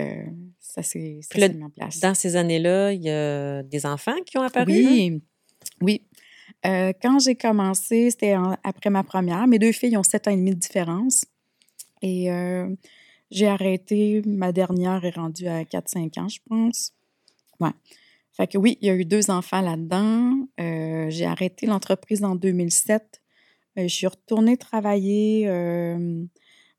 Speaker 4: ça s'est mis en place.
Speaker 1: Dans ces années-là, il y a des enfants qui ont apparu. hein?
Speaker 4: Oui, oui. Euh, quand j'ai commencé, c'était après ma première. Mes deux filles ont sept ans et demi de différence. Et euh, j'ai arrêté, ma dernière est rendue à 4-5 ans, je pense. Ouais. Fait que oui, il y a eu deux enfants là-dedans. Euh, j'ai arrêté l'entreprise en 2007. Euh, je suis retournée travailler,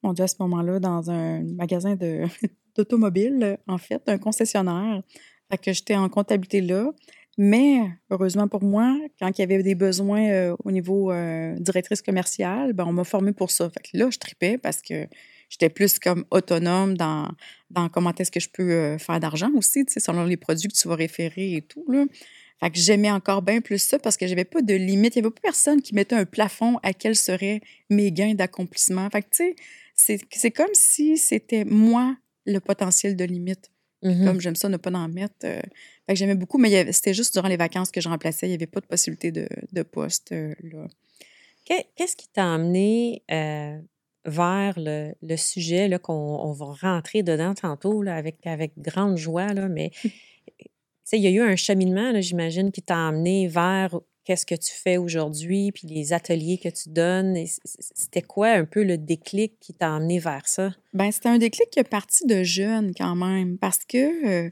Speaker 4: mon Dieu, à ce moment-là, dans un magasin <laughs> d'automobile, en fait, un concessionnaire. Fait que j'étais en comptabilité là. Mais heureusement pour moi, quand il y avait des besoins euh, au niveau euh, directrice commerciale, ben, on m'a formée pour ça. Fait que là, je tripais parce que j'étais plus comme autonome dans, comment est-ce que je peux euh, faire d'argent aussi, selon les produits que tu vas référer et tout. Là. Fait que j'aimais encore bien plus ça parce que j'avais pas de limite. Il n'y avait pas personne qui mettait un plafond à quels seraient mes gains d'accomplissement. Fait que, tu sais, c'est, c'est comme si c'était moi le potentiel de limite.
Speaker 1: Mhm.
Speaker 4: Comme j'aime ça, ne pas en mettre. euh, fait que j'aimais beaucoup, mais c'était juste durant les vacances que je remplaçais. Il n'y avait pas de possibilité de, de poste euh, là.
Speaker 1: Que- Qu'est-ce qui t'a amené euh, vers le, le sujet là, qu'on on va rentrer dedans tantôt là, avec, avec grande joie, là, mais <laughs> sais, il y a eu un cheminement, j'imagine, qui t'a amené vers qu'est-ce que tu fais aujourd'hui, puis les ateliers que tu donnes. C'était quoi un peu le déclic qui t'a amené vers ça?
Speaker 4: Ben, c'était un déclic qui est parti de jeune quand même, parce que, euh,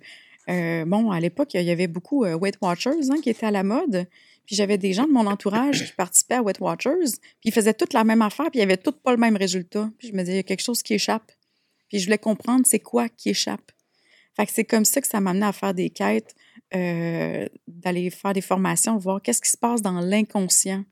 Speaker 4: euh, bon, à l'époque, il y avait beaucoup euh, Weight Watchers hein, qui étaient à la mode. Puis j'avais des gens de mon entourage qui participaient à Weight Watchers, puis ils faisaient toutes la même affaire, puis ils n'avaient toutes pas le même résultat. Puis je me disais, il y a quelque chose qui échappe. Puis je voulais comprendre c'est quoi qui échappe. Fait que c'est comme ça que ça m'a amené à faire des quêtes, euh, d'aller faire des formations, voir qu'est-ce qui se passe dans l'inconscient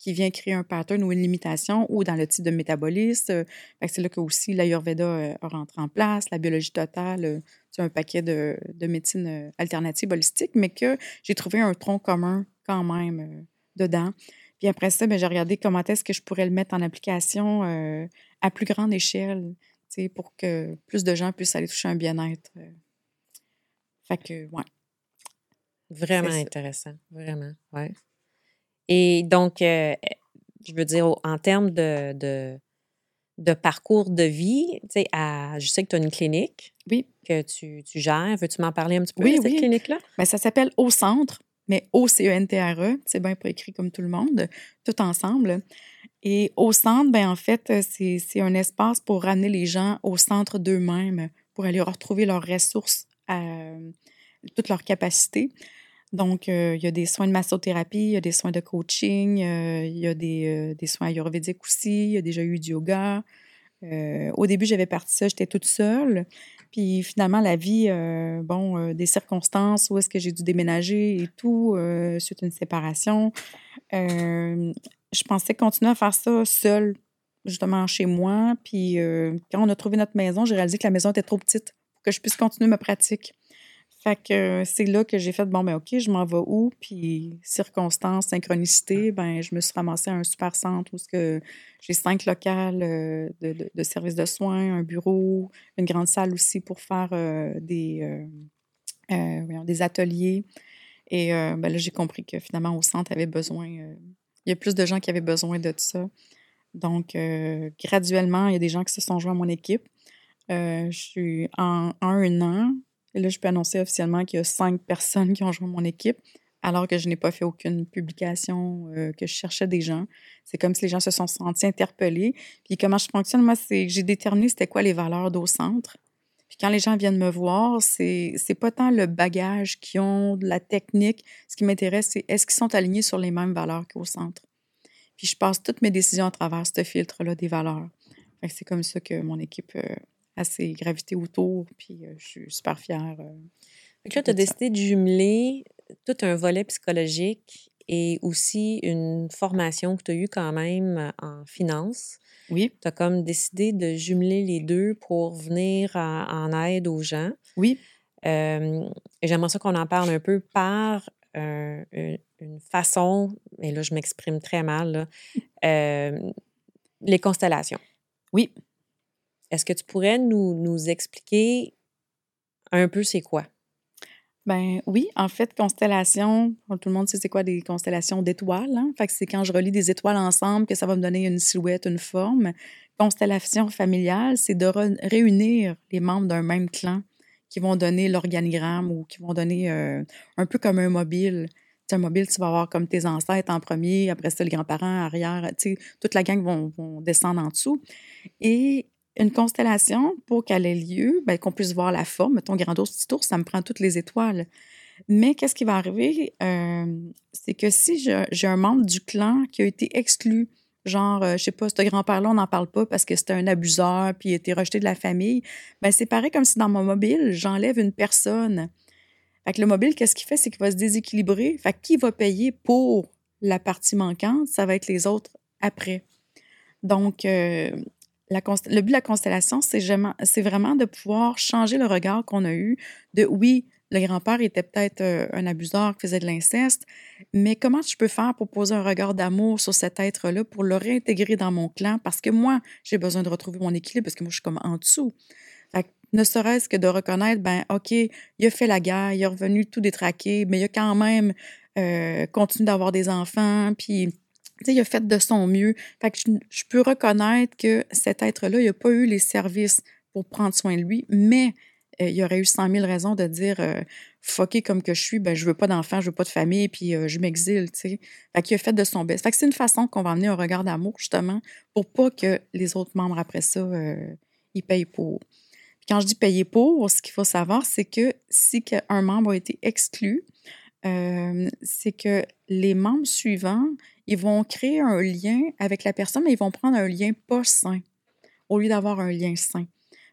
Speaker 4: qui vient créer un pattern ou une limitation, ou dans le type de métabolisme. C'est là que aussi l'Ayurveda euh, a rentré en place, la biologie totale, euh, c'est un paquet de, de médecine euh, alternative holistique, mais que j'ai trouvé un tronc commun quand même dedans. Puis après ça, ben, j'ai regardé comment est-ce que je pourrais le mettre en application à plus grande échelle, pour que plus de gens puissent aller toucher un bien-être. Fait que, ouais.
Speaker 1: Vraiment intéressant, vraiment, ouais. Et donc, euh, je veux dire, en termes de, de, de parcours de vie, tu sais, à- je sais que tu as une clinique
Speaker 4: Oui.
Speaker 1: que tu, tu gères. Veux-tu m'en parler un petit peu
Speaker 4: Oui,
Speaker 1: de cette
Speaker 4: oui.
Speaker 1: clinique-là?
Speaker 4: Ben, ça s'appelle Au Centre, mais O-C-E-N-T-R-E. C'est bien pas écrit comme tout le monde, tout ensemble. Et Au Centre, ben, en fait, c'est c'est un espace pour ramener les gens au centre d'eux-mêmes, pour aller retrouver leurs ressources, euh, toutes leurs capacités. Donc, euh, il y a des soins de massothérapie, il y a des soins de coaching, euh, il y a des, euh, des soins ayurvédiques aussi, il y a déjà eu du yoga. Au début, j'avais parti ça, j'étais toute seule. Puis finalement, la vie, bon, des circonstances où est-ce que j'ai dû déménager et tout, suite à une séparation, je pensais continuer à faire ça seule, justement chez moi. Puis quand on a trouvé notre maison, j'ai réalisé que la maison était trop petite pour que je puisse continuer ma pratique. Fait que euh, c'est là que j'ai fait, bon, ben OK, je m'en vais où? Puis circonstances, synchronicité, ben je me suis ramassée à un super centre où que j'ai cinq locales euh, de, de, de services de soins, un bureau, une grande salle aussi pour faire euh, des, euh, euh, voyons, des ateliers. Et ben là, j'ai compris que finalement, au centre, avait besoin, il y a plus de gens qui avaient besoin de ça. Donc, graduellement, il y a des gens qui se sont joints à mon équipe. Je suis en, un an. Et là, je peux annoncer officiellement qu'il y a cinq <laughs> personnes qui ont joint mon équipe, alors que je n'ai pas fait aucune publication, euh, que je cherchais des gens. C'est comme si les gens se sont sentis interpellés. Puis comment je fonctionne, moi, c'est que j'ai déterminé c'était quoi les valeurs d'au centre. Puis quand les gens viennent me voir, c'est, c'est pas tant le bagage qu'ils ont, la technique. Ce qui m'intéresse, c'est est-ce qu'ils sont alignés sur les mêmes valeurs qu'au centre. Puis je passe toutes mes décisions à travers ce filtre-là des valeurs. c'est comme ça que mon équipe euh, a ses gravités autour, puis euh, je suis super fière. Euh,
Speaker 1: là, tu as décidé de jumeler tout un volet psychologique et aussi une formation que tu as eue quand même en finance.
Speaker 4: Oui.
Speaker 1: Tu as comme décidé de jumeler les deux pour venir en, aide aux gens.
Speaker 4: Oui.
Speaker 1: J'aimerais ça qu'on en parle un peu par une, façon, et là je m'exprime très mal, les constellations.
Speaker 4: Oui.
Speaker 1: Est-ce que tu pourrais nous, nous expliquer un peu c'est quoi?
Speaker 4: Ben oui, en fait, constellation, tout le monde sait c'est quoi des constellations d'étoiles. Hein? Fait que c'est quand je relie des étoiles ensemble que ça va me donner une silhouette, une forme. Constellation familiale, c'est de réunir les membres d'un même clan qui vont donner l'organigramme ou qui vont donner euh, un peu comme un mobile. un mobile, tu vas avoir comme tes ancêtres en premier, après ça, les grands-parents, arrière, toute la gang vont, vont descendre en dessous. Et une constellation, pour qu'elle ait lieu, ben, qu'on puisse voir la forme, ton grand ours, petit tour, ça me prend toutes les étoiles. Mais qu'est-ce qui va arriver? Euh, c'est que si j'ai un membre du clan qui a été exclu, genre, je euh, je sais pas, ce grand-père-là, on n'en parle pas parce que c'était un abuseur puis il a été rejeté de la famille, ben c'est pareil comme si dans mon mobile, j'enlève une personne. Fait que le mobile, qu'est-ce qu'il fait? C'est qu'il va se déséquilibrer. Fait qui va payer pour la partie manquante? Ça va être les autres après. Donc, euh, le but de la constellation, c'est vraiment, vraiment de pouvoir changer le regard qu'on a eu de oui, le grand-père était peut-être euh, un abuseur qui faisait de l'inceste, mais comment je peux faire pour poser un regard d'amour sur cet être-là, pour le réintégrer dans mon clan? Parce que moi, j'ai besoin de retrouver mon équilibre, parce que moi, je suis comme en dessous. ne serait-ce que de reconnaître, ben OK, il a fait la guerre, il est revenu tout détraqué, mais il a quand même euh, continué d'avoir des enfants, puis il a fait de son mieux. Fait que je, peux reconnaître que cet être-là, il n'a pas eu les services pour prendre soin de lui, mais euh, il aurait eu 100 000 raisons de dire euh, fucké comme que je suis, ben, je veux pas d'enfant, je veux pas de famille, puis euh, je m'exile, tu. Fait qu'il a fait de son best. Fait que c'est une façon qu'on va amener un regard d'amour, justement, pour pas que les autres membres, après ça, ils payent pour. Puis quand je dis payer pour, ce qu'il faut savoir, c'est que si un membre a été exclu, c'est que les membres suivants, ils vont créer un lien avec la personne, mais ils vont prendre un lien pas sain au lieu d'avoir un lien sain.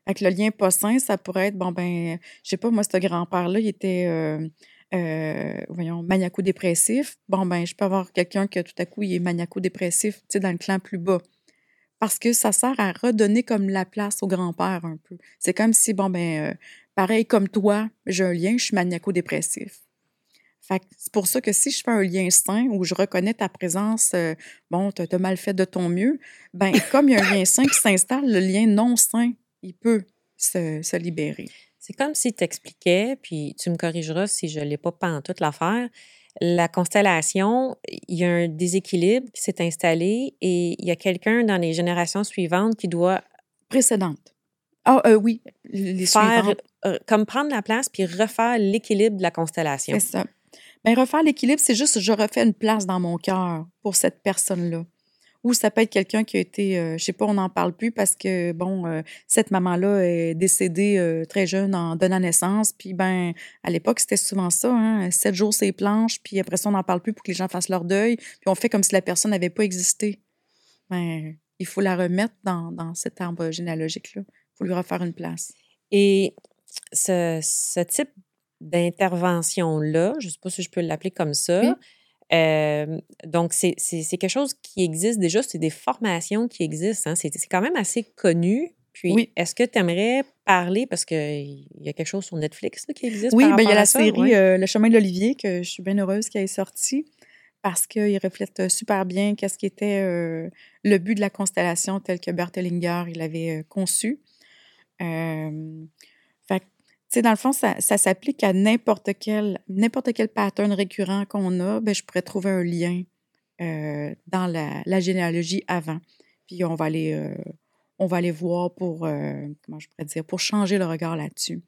Speaker 4: Avec le lien pas sain, ça pourrait être, bon, ben, je sais pas, moi, ce grand-père-là, il était, euh, euh, voyons, maniaco-dépressif. Bon, ben, je peux avoir quelqu'un qui, tout à coup, il est maniaco-dépressif, tu sais, dans le clan plus bas. Parce que ça sert à redonner comme la place au grand-père un peu. C'est comme si, bon, ben, euh, pareil comme toi, j'ai un lien, je suis maniaco-dépressif c'est pour ça que si je fais un lien sain où je reconnais ta présence, euh, bon, tu as, mal fait de ton mieux, ben <laughs> comme il y a un lien sain qui s'installe, le lien non sain, il peut se, libérer.
Speaker 1: C'est comme si tu expliquais, puis tu me corrigeras si je ne l'ai pas en toute l'affaire. La constellation, il y a un déséquilibre qui s'est installé et il y a quelqu'un dans les générations suivantes qui doit.
Speaker 4: Précédentes. Ah, euh, oui, les faire,
Speaker 1: euh, comme prendre la place puis refaire l'équilibre de la constellation.
Speaker 4: C'est ça. Bien, refaire l'équilibre, c'est juste je refais une place dans mon cœur pour cette personne-là. Ou ça peut être quelqu'un qui a été, je euh, je sais pas, on n'en parle plus parce que, bon, euh, cette maman-là est décédée euh, très jeune en donnant naissance. Puis, ben, à l'époque, c'était souvent ça, hein, sept jours, c'est planches, puis après ça, on n'en parle plus pour que les gens fassent leur deuil. Puis, on fait comme si la personne n'avait pas existé. Ben, il faut la remettre dans, dans cet arbre généalogique-là. Il faut lui refaire une place.
Speaker 1: Et ce, ce type d'intervention-là, je ne sais pas si je peux l'appeler comme ça. donc, c'est quelque chose qui existe déjà, c'est des formations qui existent. Hein. C'est quand même assez connu. Puis, est-ce que tu aimerais parler, parce qu'il y a quelque chose sur Netflix qui existe?
Speaker 4: Oui, ben, il y a la série euh, Le chemin de l'Olivier, que je suis bien heureuse qu'elle est sortie, parce qu'il reflète euh, super bien qu'est-ce qui était euh, le but de la constellation tel que Bertelinger il avait conçu. Dans le fond, ça, s'applique à n'importe quel, n'importe quel pattern récurrent qu'on a, ben, je pourrais trouver un lien euh, dans la, généalogie avant. puis on va aller, voir pour changer le regard là-dessus.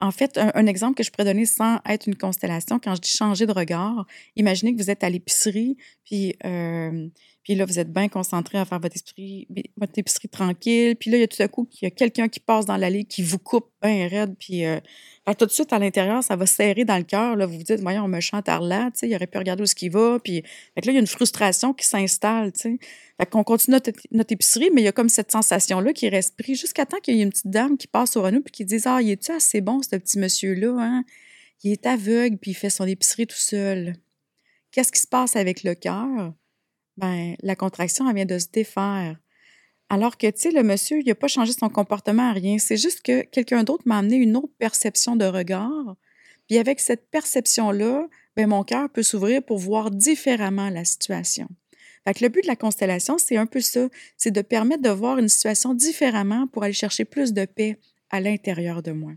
Speaker 4: En fait, un, un exemple que je pourrais donner sans être une constellation, quand je dis changer de regard, imaginez que vous êtes à l'épicerie, puis, euh, puis là, vous êtes bien concentré à faire votre, esprit, votre épicerie tranquille, puis là, il y a tout à coup qu'il y a quelqu'un qui passe dans l'allée, qui vous coupe bien raide, puis euh, tout de suite, à l'intérieur, ça va serrer dans le cœur. Vous vous dites, voyons, on me chante là, il aurait pu regarder où ce qu'il va. Puis fait que là, il y a une frustration qui s'installe, qu'on continue notre, épicerie, mais il y a comme cette sensation-là qui reste prise jusqu'à temps qu'il y ait une petite dame qui passe sur nous puis qui dit, ah, il est-tu assez bon, ce petit monsieur-là, hein? Il est aveugle puis il fait son épicerie tout seul. Qu'est-ce qui se passe avec le cœur? Ben, la contraction, elle vient de se défaire. Alors que, tu sais, le monsieur, il n'a pas changé son comportement à rien. C'est juste que quelqu'un d'autre m'a amené une autre perception de regard. Puis avec cette perception-là, ben, mon cœur peut s'ouvrir pour voir différemment la situation. Fait que le but de la constellation, c'est un peu ça. C'est de permettre de voir une situation différemment pour aller chercher plus de paix à l'intérieur de moi.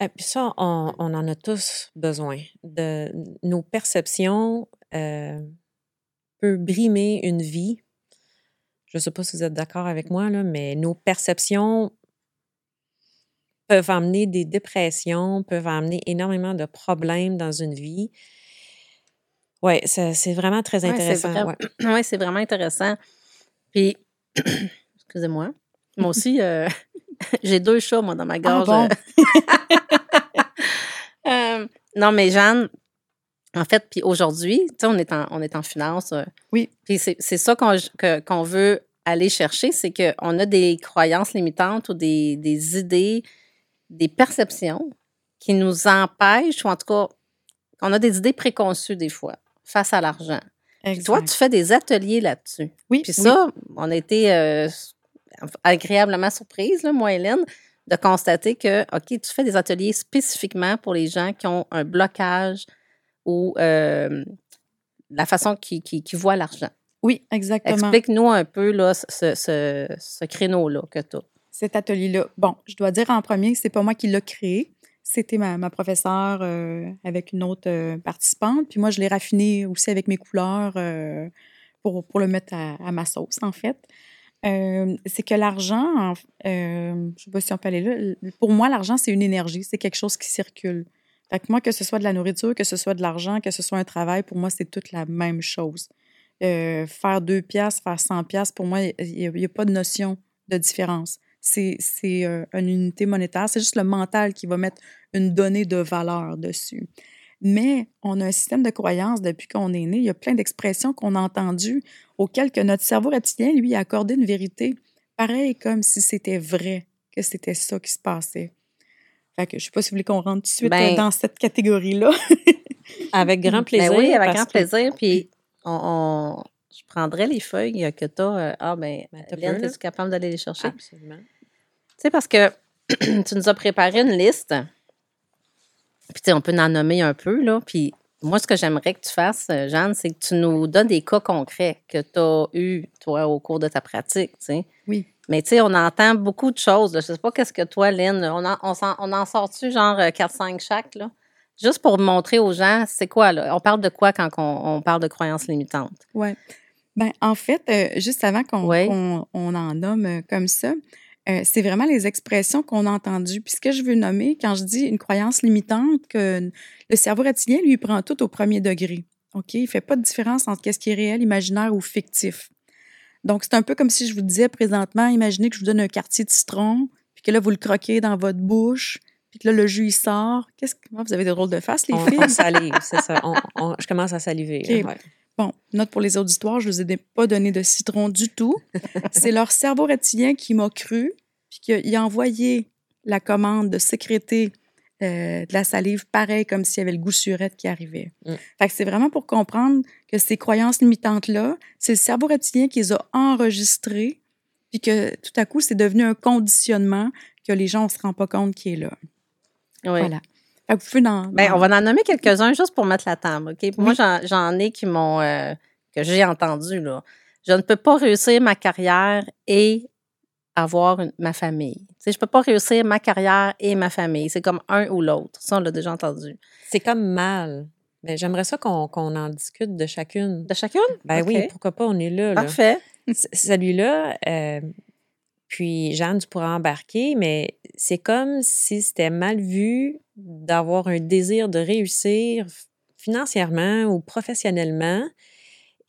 Speaker 1: Et puis ça, on, on en a tous besoin. De, nos perceptions euh, peuvent brimer une vie je ne sais pas si vous êtes d'accord avec moi, là, mais nos perceptions peuvent amener des dépressions, peuvent amener énormément de problèmes dans une vie. Oui, c'est vraiment très intéressant.
Speaker 3: Oui, <clears throat> c'est vraiment intéressant. Puis, <clears throat> excusez-moi, moi aussi, euh, <laughs> j'ai deux chats, moi, dans ma ah gorge. <laughs> euh, non, mais Jeanne, en fait, puis aujourd'hui, tu sais, on est en, on est en finance. Euh,
Speaker 4: oui.
Speaker 3: Puis c'est ça qu'on veut aller chercher, c'est qu'on a des croyances limitantes ou des, des, idées, des perceptions qui nous empêchent, ou en tout cas, on a des idées préconçues des fois face à l'argent. Toi, tu fais des ateliers là-dessus.
Speaker 4: Oui.
Speaker 3: Puis ça, on a été euh, agréablement surprise, là, moi, Hélène, de constater que, OK, tu fais des ateliers spécifiquement pour les gens qui ont un blocage ou euh, la façon qu'ils voient l'argent.
Speaker 4: Oui, exactement.
Speaker 3: Explique-nous un peu là, ce, ce, ce créneau-là que tu as.
Speaker 4: Cet atelier-là. Bon, je dois dire en premier, c'est pas moi qui l'ai créé. C'était ma, ma, professeure euh, avec une autre euh, participante. Puis moi, je l'ai raffiné aussi avec mes couleurs pour, pour, le mettre à, à, ma sauce, en fait. c'est que l'argent, je ne sais pas si on peut aller là, pour moi, l'argent, c'est une énergie, c'est quelque chose qui circule. Fait que moi, que ce soit de la nourriture, que ce soit de l'argent, que ce soit un travail, pour moi, c'est toute la même chose. Euh, faire deux piastres, faire 100 piastres, pour moi, il n'y a, pas de notion de différence. C'est euh, une unité monétaire. C'est juste le mental qui va mettre une donnée de valeur dessus. Mais on a un système de croyance depuis qu'on est né. Il y a plein d'expressions qu'on a entendues auxquelles que notre cerveau reptilien, lui, a accordé une vérité. Pareil comme si c'était vrai que c'était ça qui se passait. Fait que je sais pas si vous voulez qu'on rentre tout de suite
Speaker 3: ben
Speaker 4: dans cette catégorie-là. <laughs>
Speaker 1: avec grand ben plaisir.
Speaker 3: oui, avec grand plaisir. <laughs> Puis on, je prendrais les feuilles que tu as. Euh, ah, ben, ben es-tu capable d'aller les chercher?
Speaker 1: Absolument. Tu
Speaker 3: sais, parce que <clears throat> tu nous as préparé une liste. Puis, tu sais, on peut en nommer un peu, là. Puis, moi, ce que j'aimerais que tu fasses, euh, Jeanne, c'est que tu nous donnes des cas concrets que tu as eus, toi, au cours de ta pratique, tu sais.
Speaker 4: Oui.
Speaker 3: Mais tu sais, on entend beaucoup de choses. Je ne sais pas qu'est-ce que toi, Lynn, on en, on, on en sort-tu genre 4-5 euh, chaque, là? Juste pour montrer aux gens, c'est quoi, là? On parle de quoi quand on, parle de croyances limitantes?
Speaker 4: Oui. Ben, en fait, euh, juste avant qu'on on, en nomme euh, comme ça, euh, c'est vraiment les expressions qu'on a entendues. Puis ce que je veux nommer, quand je dis une croyance limitante, que le cerveau reptilien, lui, prend tout au premier degré. OK? Il ne fait pas de différence entre ce qui est réel, imaginaire ou fictif. Donc, c'est un peu comme si je vous disais présentement, imaginez que je vous donne un quartier de citron, puis que là, vous le croquez dans votre bouche, puis que là, le jus, il sort. Qu'est-ce que... vous avez des drôles de face, les filles?
Speaker 1: On salive, c'est ça. je commence à saliver.
Speaker 4: Bon, note pour les auditoires, je ne vous ai pas donné de citron du tout. c'est leur cerveau reptilien qui m'a cru, puis qui a, envoyé la commande de sécréter euh, de la salive, pareil comme s'il y avait le goût surette qui arrivait. Mm. Fait que c'est vraiment pour comprendre que ces croyances limitantes-là, c'est le cerveau reptilien qui les a enregistrées, puis que tout à coup, c'est devenu un conditionnement que les gens ne se rendent pas compte qui est là. Voilà.
Speaker 3: Ben, on va en nommer quelques-uns juste pour mettre la table. OK? Moi, j'en ai qui m'ont. Euh, que j'ai entendu. Là. Je ne peux pas réussir ma carrière et avoir ma famille. je ne peux pas réussir ma carrière et ma famille. C'est comme un ou l'autre. Ça, on l'a déjà entendu.
Speaker 1: C'est comme mal. Mais j'aimerais ça qu'on en discute de chacune.
Speaker 3: De chacune?
Speaker 1: Ben oui, pourquoi pas, on est là.
Speaker 3: Parfait.
Speaker 1: Celui-là, euh, puis Jeanne, tu pourras embarquer, mais c'est comme si c'était mal vu d'avoir un désir de réussir financièrement ou professionnellement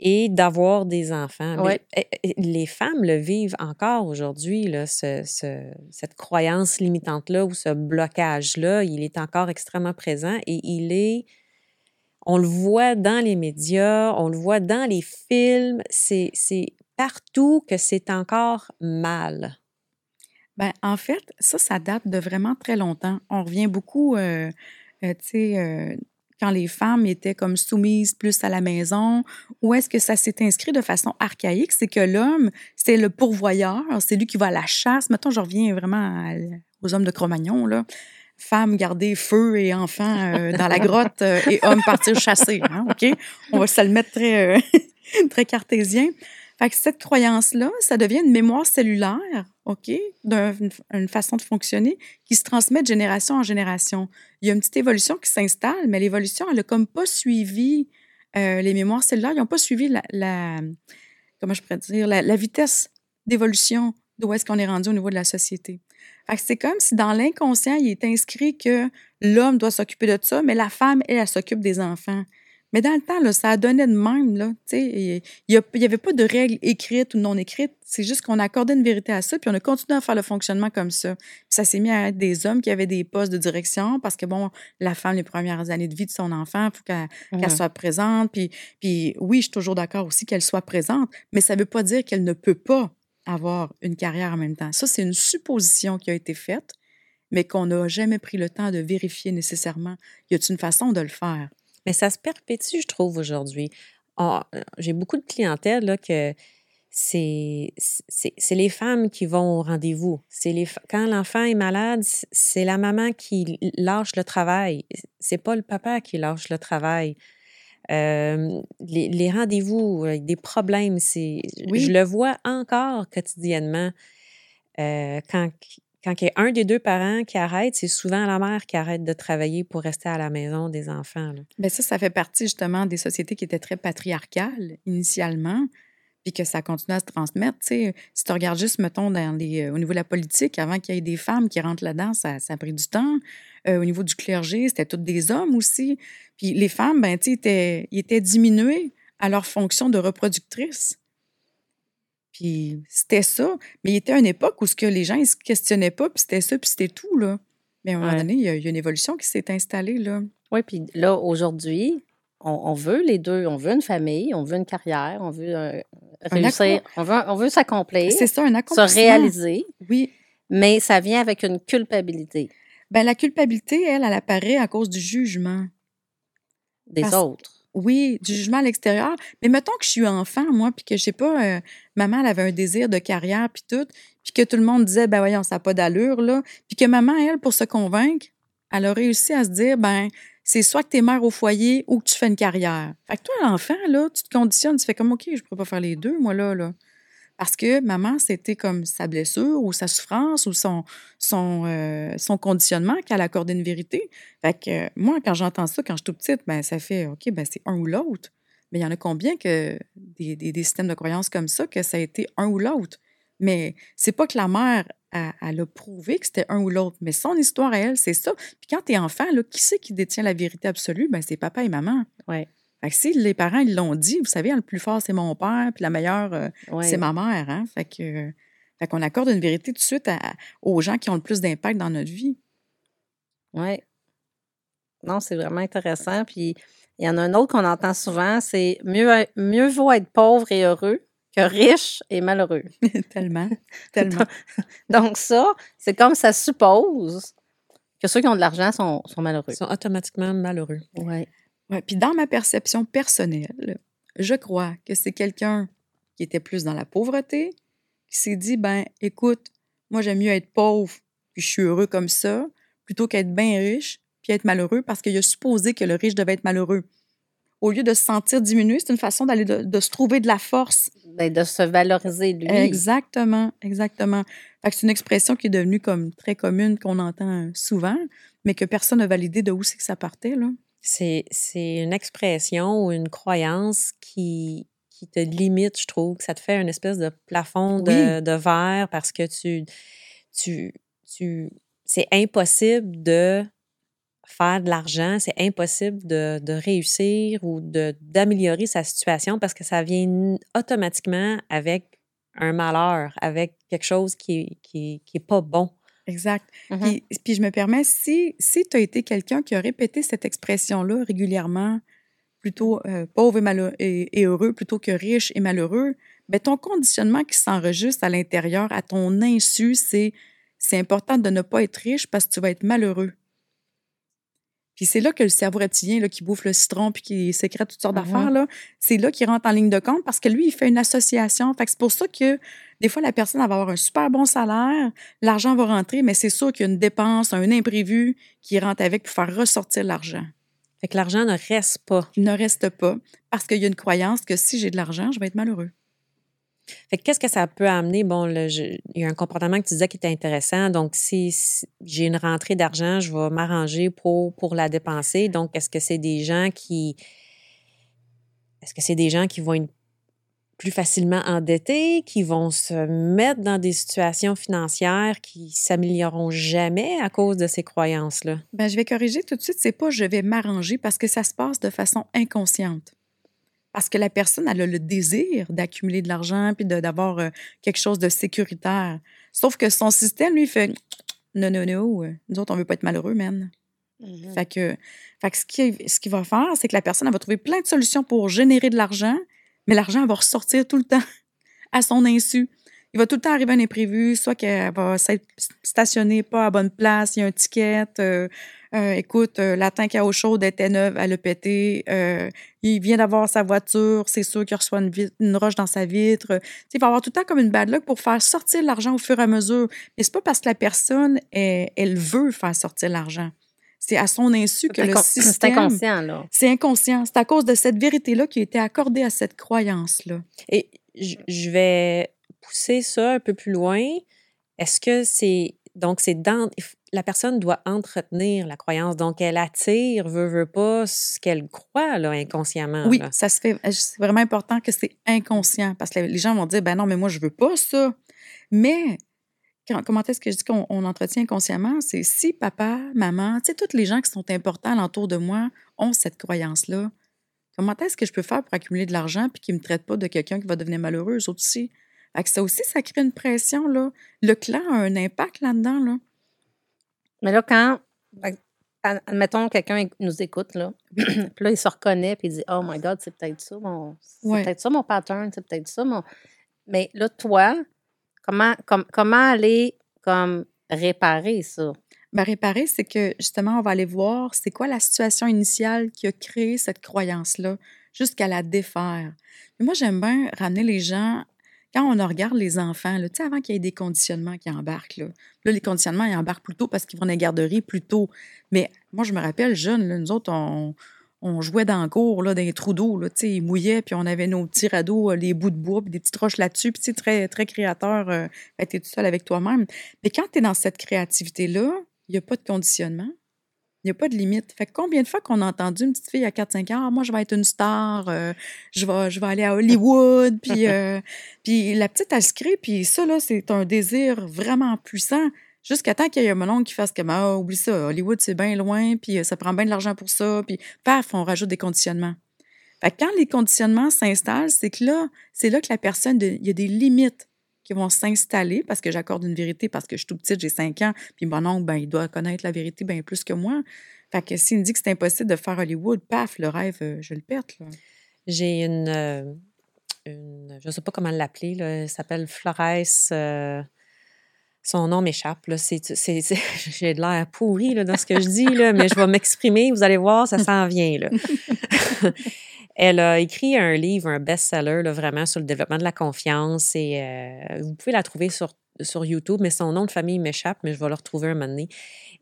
Speaker 1: et d'avoir des enfants.
Speaker 3: Ouais.
Speaker 1: eh, eh, les femmes le vivent encore aujourd'hui, ce- ce- cette croyance limitante-là ou ce blocage-là, il est encore extrêmement présent et il est on le voit dans les médias, on le voit dans les films, c'est c'est partout que c'est encore mal.
Speaker 4: Ben, en fait, ça, ça date de vraiment très longtemps. On revient beaucoup, euh, euh, tu sais, euh, quand les femmes étaient comme soumises plus à la maison, où est-ce que ça s'est inscrit de façon archaïque? C'est que l'homme, c'est le pourvoyeur, c'est lui qui va à la chasse. Mettons, je reviens vraiment aux hommes de Cro-Magnon, là. Femmes garder feu et enfants euh, dans la grotte euh, et hommes partir chasser, hein, OK? On va se le mettre très, euh, <laughs> très cartésien. Fait que cette croyance-là, ça devient une mémoire cellulaire, OK, d'une une façon de fonctionner qui se transmet de génération en génération. Il y a une petite évolution qui s'installe, mais l'évolution, elle n'a comme pas suivi euh, les mémoires cellulaires, ils n'ont pas suivi la, comment je pourrais dire, la, vitesse d'évolution d'où est-ce qu'on est rendu au niveau de la société. C'est comme si dans l'inconscient, il est inscrit que l'homme doit s'occuper de ça, mais la femme, elle s'occupe des enfants. Mais dans le temps, là, ça a donné de même. Là, il n'y avait pas de règles écrites ou non écrites. C'est juste qu'on accordait une vérité à ça, puis on a continué à faire le fonctionnement comme ça. Puis ça s'est mis à être des hommes qui avaient des postes de direction parce que, bon, la femme, les premières années de vie de son enfant, il faut qu'elle soit présente. Puis, puis oui, je suis toujours d'accord aussi qu'elle soit présente, mais ça ne veut pas dire qu'elle ne peut pas avoir une carrière en même temps. Ça, c'est une supposition qui a été faite, mais qu'on n'a jamais pris le temps de vérifier nécessairement. Y a-t-il une façon de le faire?
Speaker 1: Mais ça se perpétue, je trouve, aujourd'hui. On- J'ai beaucoup de clientèle là, que c'est les femmes qui vont au rendez-vous. Les quand l'enfant est malade, c'est la maman qui lâche le travail. C'est pas le papa qui lâche le travail. Euh, les, les rendez-vous des problèmes, c'est
Speaker 4: Oui.
Speaker 1: je le vois encore quotidiennement. Euh, quand quand il y a un des deux parents qui arrête, c'est souvent la mère qui arrête de travailler pour rester à la maison des enfants. là.
Speaker 4: Bien, ça, ça fait partie justement des sociétés qui étaient très patriarcales initialement, puis que ça continue à se transmettre. Si tu regardes juste, mettons, euh, au niveau de la politique, avant qu'il y ait des femmes qui rentrent là-dedans, ça, ça a pris du temps. Euh, au niveau du clergé, c'était tous des hommes aussi. Puis les femmes, ben, étaient, ils étaient diminuées à leur fonction de reproductrice. Puis c'était ça. Mais il était une époque où ce que les gens, ils se questionnaient pas, puis c'était ça, puis c'était tout, là. Mais à un moment
Speaker 3: Ouais.
Speaker 4: donné, il y, a, il y a une évolution qui s'est installée, là.
Speaker 3: Oui, puis là, aujourd'hui, on, on veut les deux. On veut une famille, on veut une carrière, on veut euh, réussir, on veut, on veut s'accomplir,
Speaker 4: C'est ça, un
Speaker 3: se
Speaker 4: accomplissement.
Speaker 3: réaliser,
Speaker 4: Oui.
Speaker 3: mais ça vient avec une culpabilité
Speaker 4: Ben, la culpabilité, elle, elle apparaît à cause du jugement.
Speaker 3: des
Speaker 4: Parce-
Speaker 3: autres.
Speaker 4: Oui, du jugement à l'extérieur. Mais mettons que je suis enfant, moi, puis que je sais pas, euh, maman, elle avait un désir de carrière, puis tout, puis que tout le monde disait, ben voyons, ça n'a pas d'allure, là. Puis que maman, elle, pour se convaincre, elle a réussi à se dire, ben, c'est soit que tu es mère au foyer ou que tu fais une carrière. Fait que toi, l'enfant, là, tu te conditionnes, tu fais comme, OK, je ne pourrais pas faire les deux, moi, là, là. Parce que maman, c'était comme sa blessure ou sa souffrance ou son, son, euh, son conditionnement qu'elle accordait une vérité. Fait euh, moi, quand j'entends ça, quand je suis toute petite, ben, ça fait OK, ben, c'est un ou l'autre. Mais il y en a combien que des, des, des systèmes de croyances comme ça, que ça a été un ou l'autre? Mais c'est pas que la mère, elle, a prouvé que c'était un ou l'autre, mais son histoire à elle, c'est ça. Puis quand tu es enfant, là, qui c'est qui détient la vérité absolue? Ben, c'est papa et maman.
Speaker 3: Ouais.
Speaker 4: Fait que si les parents, ils l'ont dit, vous savez, le plus fort, c'est mon père, puis la meilleure, euh,
Speaker 3: Ouais.
Speaker 4: c'est ma mère. Hein? Fait que, euh, fait qu'on accorde une vérité tout de suite à- aux gens qui ont le plus d'impact dans notre vie.
Speaker 3: Oui. Non, c'est vraiment intéressant. Puis il y en a un autre qu'on entend souvent, c'est mieux, mieux vaut être pauvre et heureux que riche et malheureux. <laughs>
Speaker 4: tellement, tellement. <laughs>
Speaker 3: Donc ça, c'est comme ça suppose que ceux qui ont de l'argent sont, sont malheureux.
Speaker 1: Ils sont automatiquement malheureux.
Speaker 3: Oui.
Speaker 4: Ouais, puis dans ma perception personnelle, je crois que c'est quelqu'un qui était plus dans la pauvreté, qui s'est dit, ben, écoute, moi, j'aime mieux être pauvre, puis je suis heureux comme ça, plutôt qu'être bien riche, puis être malheureux, parce qu'il a supposé que le riche devait être malheureux. Au lieu de se sentir diminué, c'est une façon d'aller de, de se trouver de la force.
Speaker 3: Ben, de se valoriser lui.
Speaker 4: Exactement, exactement. C'est une expression qui est devenue comme très commune, qu'on entend souvent, mais que personne n'a validé de où c'est que ça partait, là.
Speaker 1: C'est c'est une expression ou une croyance qui, qui te limite, je trouve, que ça te fait une espèce de plafond de, de verre parce que tu, tu, tu, c'est impossible de faire de l'argent, c'est impossible de, de, réussir ou d'améliorer sa situation parce que ça vient automatiquement avec un malheur, avec quelque chose qui n'est qui, pas bon.
Speaker 4: Exact. Mm-hmm. puis, je me permets, si, si tu as été quelqu'un qui a répété cette expression-là régulièrement, plutôt euh, pauvre et, malheureux, et, heureux plutôt que riche et malheureux, bien, ton conditionnement qui s'enregistre à l'intérieur, à ton insu, c'est c'est important de ne pas être riche parce que tu vas être malheureux. Puis c'est là que le cerveau reptilien là, qui bouffe le citron puis qui sécrète toutes sortes mm-hmm. d'affaires, c'est là qu'il rentre en ligne de compte parce que lui, il fait une association. Fait que c'est pour ça que des fois, la personne va avoir un super bon salaire, l'argent va rentrer, mais c'est sûr qu'il y a une dépense, un imprévu qui rentre avec pour faire ressortir l'argent.
Speaker 1: Fait que l'argent ne reste pas.
Speaker 4: Il ne reste pas parce qu'il y a une croyance que si j'ai de l'argent, je vais être malheureux.
Speaker 1: Fait qu'est-ce que ça peut amener? Bon, il y a un comportement que tu disais qui était intéressant. Donc, si, j'ai une rentrée d'argent, je vais m'arranger pour, pour la dépenser. Donc, est-ce que c'est des gens qui. Est-ce que c'est des gens qui vont être plus facilement endettés, qui vont se mettre dans des situations financières qui s'amélioreront jamais à cause de ces croyances-là?
Speaker 4: Bien, je vais corriger tout de suite. C'est pas je vais m'arranger parce que ça se passe de façon inconsciente parce que la personne, elle a le désir d'accumuler de l'argent puis d'avoir euh, quelque chose de sécuritaire. Sauf que son système, lui, fait non, non, non, euh, nous autres, on veut pas être malheureux, man. Mm-hmm. Fait que, fait que ce qu'il ce va faire, c'est que la personne, elle va trouver plein de solutions pour générer de l'argent, mais l'argent va ressortir tout le temps <laughs> à son insu. Il va tout le temps arriver un imprévu, soit qu'elle va s'être stationnée pas à bonne place, il y a un ticket, euh, euh, écoute, euh, la tank à eau chaude était neuve, elle a pété. Euh, il vient d'avoir sa voiture, c'est sûr qu'il reçoit une, roche dans sa vitre. il va avoir tout le temps comme une bad luck pour faire sortir l'argent au fur et à mesure. Mais c'est pas parce que la personne, elle, veut faire sortir l'argent. C'est à son insu que le système...
Speaker 3: C'est inconscient, là.
Speaker 4: C'est inconscient. C'est à cause de cette vérité-là qui a été accordée à cette croyance-là.
Speaker 1: Et je vais pousser ça un peu plus loin. Est-ce que c'est... Donc, c'est dans la personne doit entretenir la croyance. Donc, elle attire, veut, veut pas, ce qu'elle croit là, inconsciemment.
Speaker 4: Oui, ça se fait. C'est vraiment important que c'est inconscient parce que les gens vont dire ben non, mais moi, je veux pas ça. Mais comment est-ce que je dis qu'on entretient inconsciemment? C'est si papa, maman, tu sais, tous les gens qui sont importants alentour de moi ont cette croyance-là. Comment est-ce que je peux faire pour accumuler de l'argent puis qu'ils ne me traitent pas de quelqu'un qui va devenir malheureux, eux aussi? Fait que ça aussi, ça crée une pression, là. Le clan a un impact là-dedans, là.
Speaker 3: Mais là, quand, ben, admettons, quelqu'un nous écoute, là, <clears throat> puis là, il se reconnaît, puis il dit Oh my God, c'est peut-être ça, mon, c'est peut-être ça mon pattern, c'est peut-être ça mon. Mais là, toi, comment, aller comme réparer ça?
Speaker 4: Ben, réparer, c'est que justement, on va aller voir c'est quoi la situation initiale qui a créé cette croyance-là, jusqu'à la défaire. moi, j'aime bien ramener les gens quand on regarde les enfants, là, avant qu'il y ait des conditionnements qui embarquent, là, là, les conditionnements, ils embarquent plus tôt parce qu'ils vont dans les garderies plus tôt. Mais moi, je me rappelle, jeune, nous autres, on, on, jouait dans le cours, là, dans les trous d'eau, ils mouillaient, puis on avait nos petits radeaux, euh, les bouts de bois, puis des petites roches là-dessus, puis très, très créateur, euh, ben, tu es tout seul avec toi-même. Mais quand tu es dans cette créativité-là, il n'y a pas de conditionnement. Il n'y a pas de limite. Fait combien de fois qu'on a entendu une petite fille à 4-5 ans, ah, moi, je vais être une star, euh, je, vais, je vais aller à Hollywood, puis, <laughs> euh, puis la petite, elle se crée, puis ça, là, c'est un désir vraiment puissant, jusqu'à temps qu'il y ait un melon qui fasse comme, ah, oublie ça, Hollywood, c'est bien loin, puis euh, ça prend bien de l'argent pour ça, puis paf, on rajoute des conditionnements. Fait quand les conditionnements s'installent, c'est que là, c'est là que la personne, il y a des limites qui vont s'installer parce que j'accorde une vérité, parce que je suis tout petite, j'ai 5 ans, puis mon oncle, ben, il doit connaître la vérité bien plus que moi. Fait que s'il me dit que c'est impossible de faire Hollywood, paf, le rêve, euh, je le pète.
Speaker 1: J'ai une, euh, Je ne sais pas comment l'appeler, elle s'appelle Flores. Son nom m'échappe. <laughs> J'ai de l'air pourri là, dans ce que je dis, là, mais je vais m'exprimer. Vous allez voir, ça s'en vient. Là. <laughs> Elle a écrit un livre, un best-seller, vraiment sur le développement de la confiance. Et euh, vous pouvez la trouver sur, sur YouTube, mais son nom de famille m'échappe, mais je vais le retrouver un moment donné.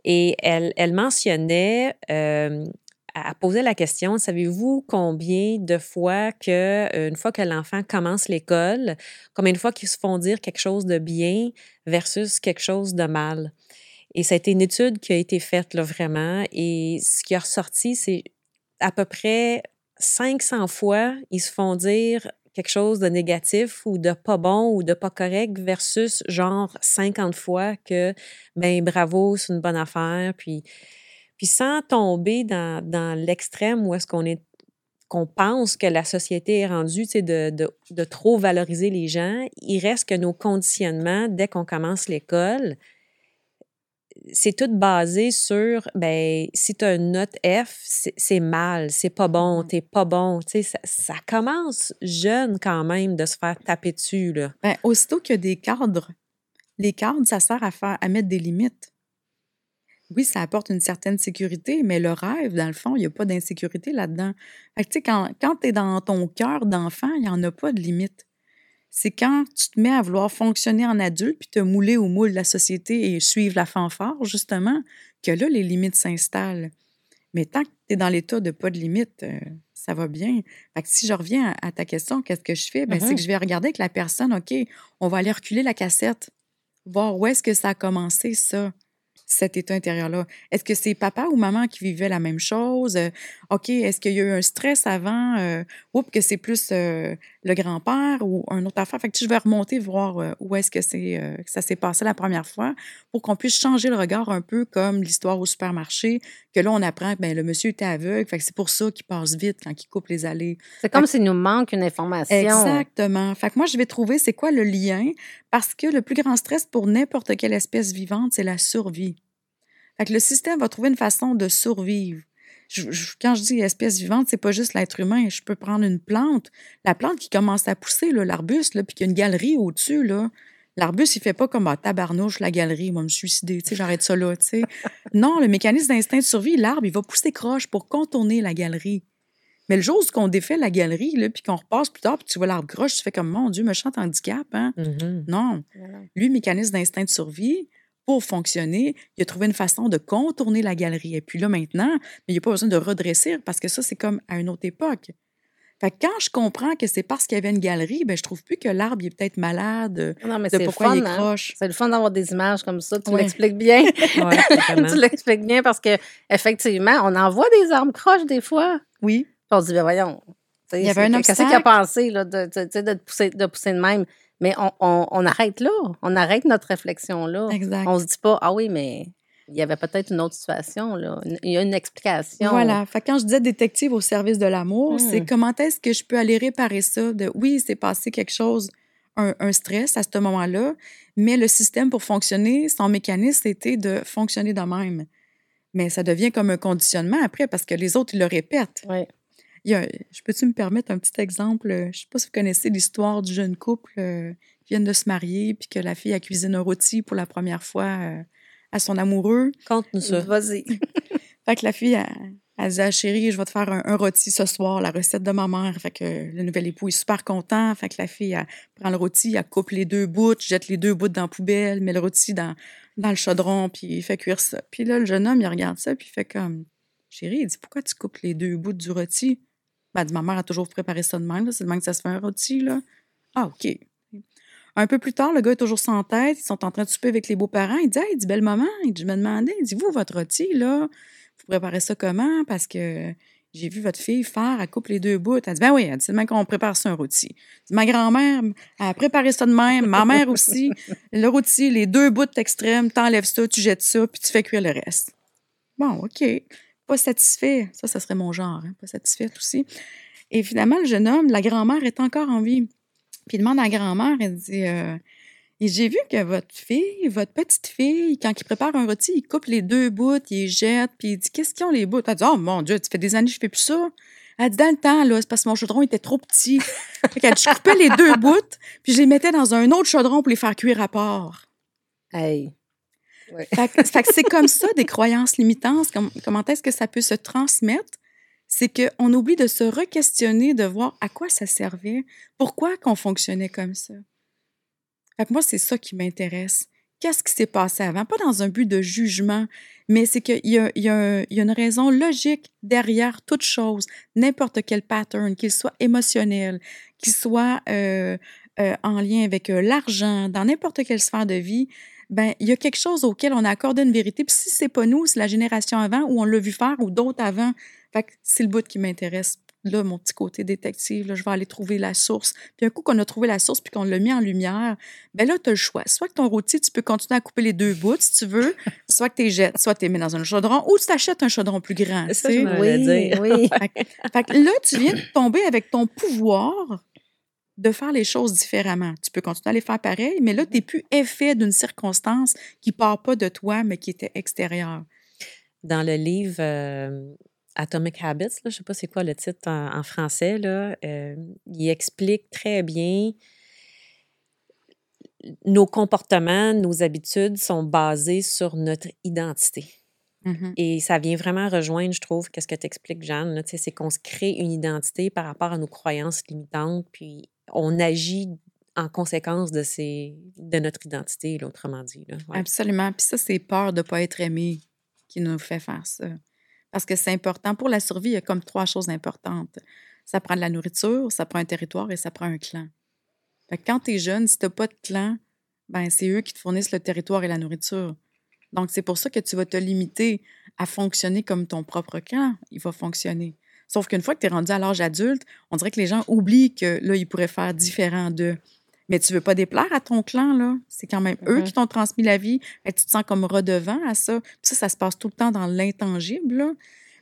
Speaker 1: Et elle, elle mentionnait, euh, elle posait la question, savez-vous combien de fois que, euh, une fois que l'enfant commence l'école, combien de fois qu'ils se font dire quelque chose de bien versus quelque chose de mal? Et ça a été une étude qui a été faite, là, vraiment. Et ce qui a ressorti, c'est à peu près 500 fois, ils se font dire quelque chose de négatif ou de pas bon ou de pas correct versus genre 50 fois que, ben bravo, c'est une bonne affaire. Puis, puis sans tomber dans, dans l'extrême où est-ce qu'on est qu'on pense que la société est rendue, tu sais, de, de, de, trop valoriser les gens, il reste que nos conditionnements, dès qu'on commence l'école, c'est tout basé sur, ben, si tu as une note F, c'est mal, c'est pas bon, mm-hmm. t'es pas bon. Tu sais, ça, ça, commence jeune quand même de se faire taper dessus, là.
Speaker 4: Ben, aussitôt qu'il y a des cadres, les cadres, ça sert à, faire, à mettre des limites. Oui, ça apporte une certaine sécurité, mais le rêve, dans le fond, il n'y a pas d'insécurité là-dedans. tu sais, quand, quand tu es dans ton cœur d'enfant, il n'y en a pas de limite c'est quand tu te mets à vouloir fonctionner en adulte puis te mouler au moule de la société et suivre la fanfare, justement, que là, les limites s'installent. Mais tant que tu es dans l'état de pas de limite, euh, ça va bien. Fait que si je reviens à, ta question, qu'est-ce que je fais? Ben, C'est que mm-hmm. je vais regarder avec la personne, OK, on va aller reculer la cassette, voir où est-ce que ça a commencé, ça cet état intérieur-là? Est-ce que c'est papa ou maman qui vivait la même chose? Euh, OK, est-ce qu'il y a eu un stress avant? Euh, ou que c'est plus euh, le grand-père ou un autre affaire? Fait que je vais remonter voir où est-ce que, c'est, que ça s'est passé la première fois pour qu'on puisse changer le regard un peu comme l'histoire au supermarché, que là, on apprend que ben, le monsieur était aveugle. Fait que c'est pour ça qu'il passe vite quand il coupe les allées.
Speaker 3: C'est comme s'il nous manque une information.
Speaker 4: Exactement. Fait que moi, je vais trouver c'est quoi le lien parce que le plus grand stress pour n'importe quelle espèce vivante, c'est la survie. Fait que le système va trouver une façon de survivre. Quand je dis espèce vivante, c'est pas juste l'être humain. Je peux prendre une plante, la plante qui commence à pousser, l'arbuste, puis qu'il y a une galerie au-dessus. L'arbuste, il fait pas comme un ah, tabarnouche, la galerie, moi, me suicider, tu sais, j'arrête ça là, tu sais. <laughs> non, le mécanisme d'instinct de survie, l'arbre, il va pousser croche pour contourner la galerie. Mais le jour où on défait la galerie, là, puis qu'on repasse plus tard, puis tu vois l'arbre croche, tu fais comme, mon Dieu, me chante handicap, hein? Mm-hmm. Non. Lui, mécanisme d'instinct de survie, pour fonctionner, il a trouvé une façon de contourner la galerie. Et puis là, maintenant, il n'y a pas besoin de redresser parce que ça, c'est comme à une autre époque. Fait que quand je comprends que c'est parce qu'il y avait une galerie, ben je trouve plus que l'arbre est peut-être malade.
Speaker 3: Non, mais c'est pourquoi il hein. croche. C'est le fun d'avoir des images comme ça. Tu l'expliques bien. <laughs> <laughs> tu l'expliques bien parce que effectivement, on en voit des arbres croches des fois.
Speaker 4: Oui.
Speaker 3: on se dit, ben voyons.
Speaker 4: Il y avait un
Speaker 3: Qu'est-ce qu'il a pensé là, de, de, pousser, de pousser de même? Mais on, arrête là. On arrête notre réflexion là. Exact. On se dit pas, ah oui, mais il y avait peut être une autre situation, là. Il y a une explication.
Speaker 4: Voilà. Fait quand je disais détective au service de l'amour, c'est hmm. comment est-ce que je peux aller réparer ça de oui, c'est passé quelque chose, un, stress à ce moment-là, mais le système pour fonctionner, son mécanisme, c'était de fonctionner de même. Mais ça devient comme un conditionnement après parce que les autres, ils le répètent.
Speaker 3: Oui
Speaker 4: je peux-tu me permettre un petit exemple? Je ne sais pas si vous connaissez l'histoire du jeune couple euh, qui vient de se marier puis que la fille a cuisiné un rôti pour la première fois euh, à son amoureux.
Speaker 1: Conte-nous ça.
Speaker 3: Vas-y. <laughs>
Speaker 4: fait que la fille, elle, dit à chérie, je vais te faire un, rôti ce soir, la recette de ma mère. Fait que le nouvel époux est super content. Fait que la fille, elle prend le rôti, elle coupe les deux bouts, jette les deux bouts dans la poubelle, met le rôti dans, dans le chaudron, puis il fait cuire ça. Puis là, le jeune homme, il regarde ça, puis il fait comme Chérie, il dit Pourquoi tu coupes les deux bouts du rôti? Ben, ma mère a toujours préparé ça de même. C'est de même que ça se fait un rôti. Là. Ah, OK. Un peu plus tard, le gars est toujours sans tête. Ils sont en train de souper avec les beaux-parents. Il dit Hey, il dit belle maman. Il dit, je me demandais, il dit Vous, votre rôti, là, vous préparez ça comment? Parce que j'ai vu votre fille faire, elle coupe les deux bouts. Elle dit Ben oui, dit, c'est même qu'on prépare ça un rôti. ma grand-mère a préparé ça de même, ma mère aussi. Le rôti, les deux bouts extrêmes, t'enlèves ça, tu jettes ça, puis tu fais cuire le reste. Bon, OK pas satisfait. Ça, ça serait mon genre, hein, pas satisfaite aussi. Et finalement, le jeune homme, la grand-mère est encore en vie. Puis il demande à la grand-mère, elle dit euh, J'ai vu que votre fille, votre petite fille, quand il prépare un rôti, il coupe les deux bouts, il les jette, puis il dit Qu'est-ce qu'ils ont les bouts Elle dit Oh mon Dieu, tu fais des années que je fais plus ça. Elle dit Dans le temps, là, c'est parce que mon chaudron était trop petit. <laughs> fait dit, Je coupais les deux bouts, puis je les mettais dans un autre chaudron pour les faire cuire à part.
Speaker 3: Hey
Speaker 4: c'est comme ça des croyances limitantes. comment est-ce que ça peut se transmettre? C'est qu'on oublie de se re-questionner, de voir à quoi ça servait, pourquoi qu'on fonctionnait comme ça. Fait moi, c'est ça qui m'intéresse. Qu'est-ce qui s'est passé avant? Pas dans un but de jugement, mais c'est qu'il y, y, a une raison logique derrière toute chose, n'importe quel pattern, qu'il soit émotionnel, qu'il soit euh, euh, en lien avec euh, l'argent, dans n'importe quelle sphère de vie ben il y a quelque chose auquel on a accordé une vérité. Puis si c'est pas nous, c'est la génération avant où on l'a vu faire ou d'autres avant. Fait que c'est le bout qui m'intéresse là, mon petit côté détective, là, je vais aller trouver la source. Puis un coup qu'on a trouvé la source puis qu'on l'a mis en lumière, ben là, tu as le choix. Soit que ton rôti, tu peux continuer à couper les deux bouts si tu veux, <laughs> soit que tu les jettes, soit tu les mets dans un chaudron ou tu t'achètes un chaudron plus grand.
Speaker 1: Ça, je allais dire.
Speaker 3: oui. <laughs>
Speaker 4: Fait que là, tu viens de tomber avec ton pouvoir de faire les choses différemment. Tu peux continuer à les faire pareil, mais là, tu n'es plus effet d'une circonstance qui part pas de toi, mais qui était extérieure.
Speaker 1: Dans le livre euh, Atomic Habits, là, je ne sais pas c'est quoi le titre en, en français, là, euh, il explique très bien nos comportements, nos habitudes sont basés sur notre identité.
Speaker 4: Mhm.
Speaker 1: Et ça vient vraiment rejoindre, je trouve, qu'est-ce que tu expliques, Jeanne, c'est qu'on se crée une identité par rapport à nos croyances limitantes, puis on agit en conséquence de, ces, de notre identité, autrement dit.
Speaker 4: Absolument. Puis ça, c'est peur de ne pas être aimé qui nous fait faire ça. Parce que c'est important. Pour la survie, il y a comme trois choses importantes. Ça prend de la nourriture, ça prend un territoire et ça prend un clan. Quand tu es jeune, si tu n'as pas de clan, ben c'est eux qui te fournissent le territoire et la nourriture. Donc, c'est pour ça que tu vas te limiter à fonctionner comme ton propre clan. Il va fonctionner. Sauf qu'une fois que tu es rendu à l'âge adulte, on dirait que les gens oublient que là, ils pourraient faire différent d'eux. Mais tu veux pas déplaire à ton clan, là. C'est quand même eux
Speaker 3: Mhm.
Speaker 4: qui t'ont transmis la vie. Et tu te sens comme redevant à ça. Puis ça, ça se passe tout le temps dans l'intangible, là.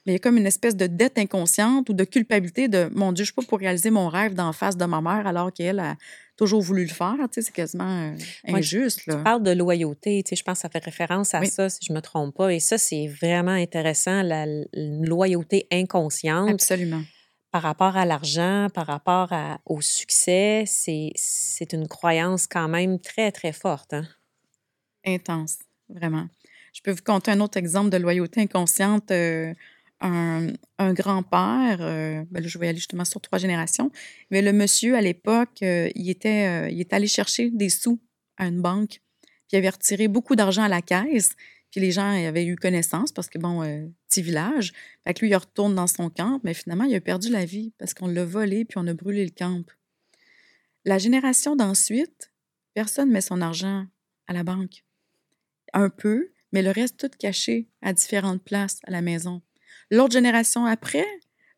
Speaker 4: Mais il y a comme une espèce de dette inconsciente ou de culpabilité de mon Dieu, je suis pas pour réaliser mon rêve d'en face de ma mère alors qu'elle a toujours voulu le faire. Tu sais, c'est quasiment euh, injuste,
Speaker 1: Tu
Speaker 4: là.
Speaker 1: parles de loyauté, tu sais, je pense que ça fait référence à
Speaker 4: Oui.
Speaker 1: ça, si je me trompe pas. Et ça, c'est vraiment intéressant, la, loyauté inconsciente
Speaker 4: Absolument.
Speaker 1: par rapport à l'argent, par rapport à- au succès. C'est, c'est une croyance quand même très, très forte. Hein?
Speaker 4: intense, vraiment. Je peux vous conter un autre exemple de loyauté inconsciente. euh, un, grand-père, euh, ben je vais aller justement sur trois générations, mais le monsieur, à l'époque, euh, il, était, euh, il allé chercher des sous à une banque, puis il avait retiré beaucoup d'argent à la caisse, puis les gens avaient eu connaissance parce que, bon, petit village. Fait que lui, il retourne dans son camp, mais finalement, il a perdu la vie parce qu'on l'a volé puis on a brûlé le camp. La génération d'ensuite, personne met son argent à la banque. Un peu, mais le reste tout caché à différentes places à la maison. L'autre génération après,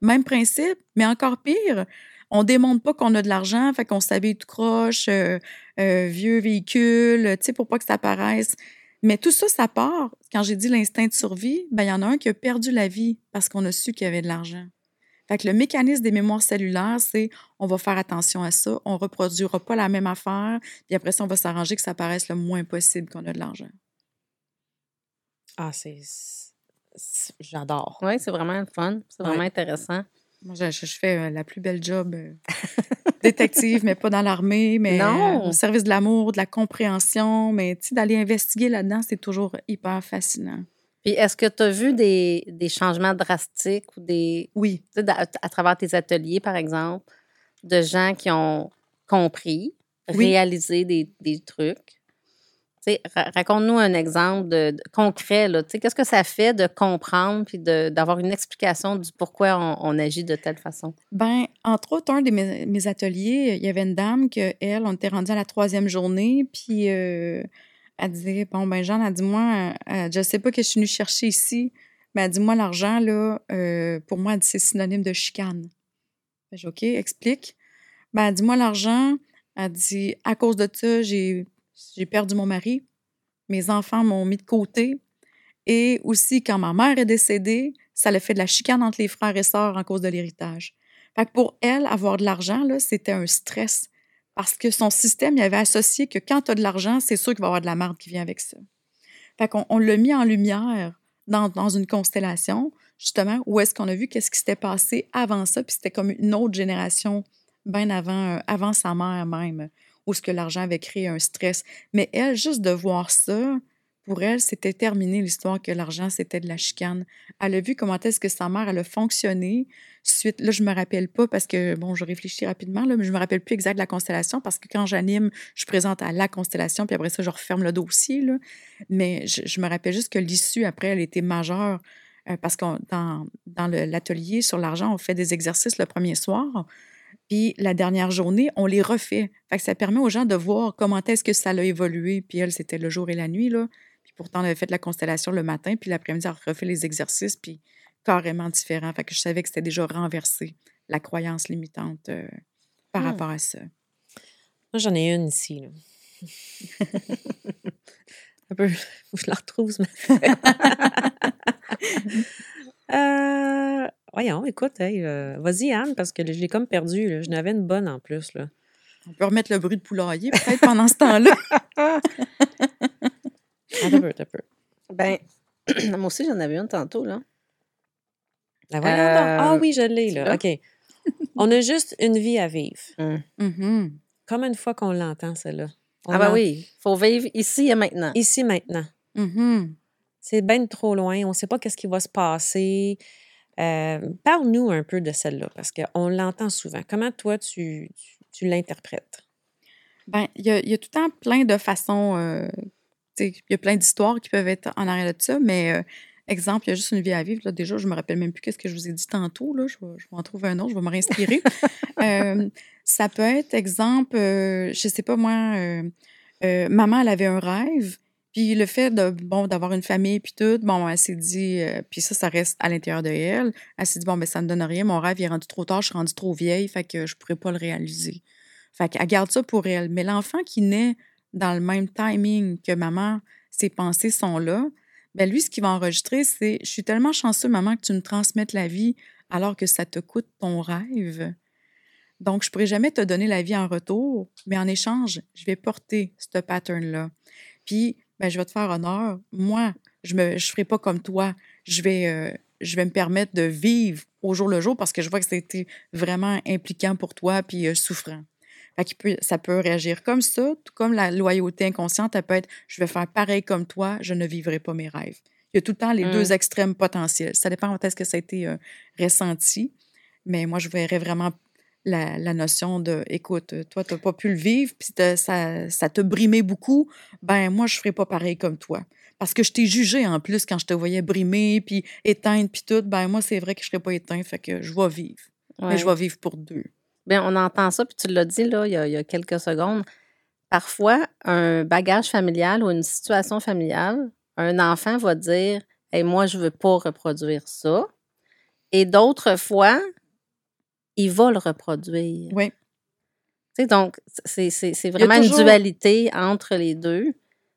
Speaker 4: même principe, mais encore pire. On démontre pas qu'on a de l'argent, fait qu'on s'habille tout croche, euh, euh, vieux véhicule, tu sais, pour pas que ça paraisse. Mais tout ça, ça part. Quand j'ai dit l'instinct de survie, ben il y en a un qui a perdu la vie parce qu'on a su qu'il y avait de l'argent. Fait que le mécanisme des mémoires cellulaires, c'est on va faire attention à ça, on reproduira pas la même affaire, puis après ça, on va s'arranger que ça paraisse le moins possible qu'on a de l'argent.
Speaker 1: Ah, c'est, J'adore.
Speaker 3: Oui, c'est vraiment le fun. C'est
Speaker 1: Ouais.
Speaker 3: vraiment intéressant.
Speaker 4: Moi, je, fais euh, la plus belle job euh, <laughs> détective, mais pas dans l'armée, mais
Speaker 3: Non.
Speaker 4: euh, au service de l'amour, de la compréhension. Mais tu sais, d'aller investiguer là-dedans, c'est toujours hyper fascinant.
Speaker 3: Puis, est-ce que tu as vu des, des changements drastiques ou des.
Speaker 4: Oui,
Speaker 3: à, à travers tes ateliers, par exemple, de gens qui ont compris,
Speaker 4: Oui.
Speaker 3: réalisé des, des trucs? Raconte-nous un exemple concret. Qu'est-ce que ça fait de comprendre puis d'avoir une explication du pourquoi on, agit de telle façon?
Speaker 4: Ben, entre autres, un de mes, ateliers, il y avait une dame que elle, on était rendu à la troisième journée, puis euh, elle disait, bon, ben Jeanne, elle dit, moi, euh, je sais pas que je suis venue chercher ici, mais elle dit, moi, l'argent, là, euh, pour moi, elle c'est synonyme de chicane. Ben, OK, explique. Ben, elle dit, moi, l'argent, elle dit, à cause de ça, j'ai j'ai perdu mon mari, mes enfants m'ont mis de côté, et aussi, quand ma mère est décédée, ça l'a fait de la chicane entre les frères et sœurs en cause de l'héritage. Fait que pour elle, avoir de l'argent, c'était un stress. Parce que son système, il avait associé que quand tu as de l'argent, c'est sûr qu'il va y avoir de la marde qui vient avec ça. Fait qu'on on l'a mis en lumière dans, dans une constellation, justement, où est-ce qu'on a vu qu'est-ce qui s'était passé avant ça, puis c'était comme une autre génération, bien avant, euh, avant sa mère même, où ce que l'argent avait créé un stress. Mais elle, juste de voir ça, pour elle, c'était terminé l'histoire que l'argent, c'était de la chicane. Elle a vu comment est-ce que sa mère, elle a fonctionné. Suite, là, je me rappelle pas parce que, bon, je réfléchis rapidement, là, mais je me rappelle plus exact la constellation parce que quand j'anime, je présente à la constellation, puis après ça, je referme le dossier, là. Mais je, me rappelle juste que l'issue, après, elle était majeure euh, parce que dans, dans l'atelier sur l'argent, on fait des exercices le premier soir. Puis la dernière journée, on les refait. Fait que ça permet aux gens de voir comment est-ce que ça a évolué. Puis elle, c'était le jour et la nuit, là. Puis pourtant, on avait fait la constellation le matin, puis l'après-midi, elle refait les exercices, puis carrément différent. Fait que je savais que c'était déjà renversé la croyance limitante euh, par
Speaker 3: Hmm.
Speaker 4: rapport à ça.
Speaker 1: Moi, j'en ai une ici. Là. <laughs> Un peu. Je la retrouve, ce matin. <laughs> euh, voyons, écoute, hey, euh, vas-y, Anne, parce que je l'ai comme perdu. Là. Je n'avais une bonne en plus. Là.
Speaker 4: On peut remettre le bruit de poulailler peut-être pendant ce temps-là. <laughs>
Speaker 1: Un peu, un peu.
Speaker 3: Ben, <clears throat> moi aussi, j'en avais une tantôt, là.
Speaker 1: La voyons donc. Ah
Speaker 3: Euh,
Speaker 1: oui, je l'ai, là. OK. On a juste une vie à vivre.
Speaker 4: Mhm.
Speaker 1: Comme une fois qu'on l'entend, celle-là.
Speaker 3: Ah, ben oui, il faut vivre ici et maintenant.
Speaker 1: Ici, maintenant.
Speaker 4: Mhm.
Speaker 1: C'est bien trop loin. On ne sait pas qu'est-ce qui va se passer. Euh, Parle-nous un peu de celle-là, parce qu'on l'entend souvent. Comment toi, tu, tu, tu l'interprètes?
Speaker 4: Ben, il y y a tout le temps plein de façons. euh, il y a plein d'histoires qui peuvent être en arrière de ça, mais euh, exemple, il y a juste une vie à vivre. Là, déjà, je me rappelle même plus qu'est-ce que je vous ai dit tantôt. Là, je, vais, je vais en trouver un autre, je vais me réinspirer. <laughs> Ça peut être, exemple, je sais pas moi, maman, elle avait un rêve. Puis le fait de bon d'avoir une famille puis tout, bon, elle s'est dit, euh, puis ça, ça reste à l'intérieur de elle. Elle s'est dit bon, ben ça ne donne rien, mon rêve est rendu trop tard, je suis rendue trop vieille, fait que je pourrais pas le réaliser. Fait qu'elle garde ça pour elle. Mais l'enfant qui naît dans le même timing que maman, ses pensées sont là, ben lui, ce qu'il va enregistrer, c'est Je suis tellement chanceux, maman, que tu me transmettes la vie alors que ça te coûte ton rêve. Donc, je pourrais jamais te donner la vie en retour, mais en échange, je vais porter ce pattern-là. Puis, ben, je vais te faire honneur. Moi, je ne je ferai pas comme toi. Je vais, euh, je vais me permettre de vivre au jour le jour parce que je vois que c'était vraiment impliquant pour toi puis euh, souffrant. Fait peut, ça peut réagir comme ça, tout comme la loyauté inconsciente, elle peut être je vais faire pareil comme toi, je ne vivrai pas mes rêves. Il y a tout le temps les deux extrêmes potentiels. Ça dépend quand est-ce que ça a été euh, ressenti, mais moi, je verrais vraiment la, la notion de écoute, toi, tu n'as pas pu le vivre, puis ça, ça t'a brimé beaucoup, ben moi, je ne ferai pas pareil comme toi. Parce que je t'ai jugé en plus quand je te voyais brimer, puis éteindre, puis tout, ben moi, c'est vrai que je ne serais pas éteint, fait que je vais vivre.
Speaker 3: Ouais.
Speaker 4: Mais je vais vivre pour deux.
Speaker 3: Bien, on entend ça, puis tu l'as dit là, il y, a, il y a quelques secondes. Parfois, un bagage familial ou une situation familiale, un enfant va dire hey, Moi, je ne veux pas reproduire ça. Et d'autres fois, il va le reproduire.
Speaker 4: Oui.
Speaker 3: Donc, c'est vraiment
Speaker 4: toujours-
Speaker 3: une dualité entre les deux.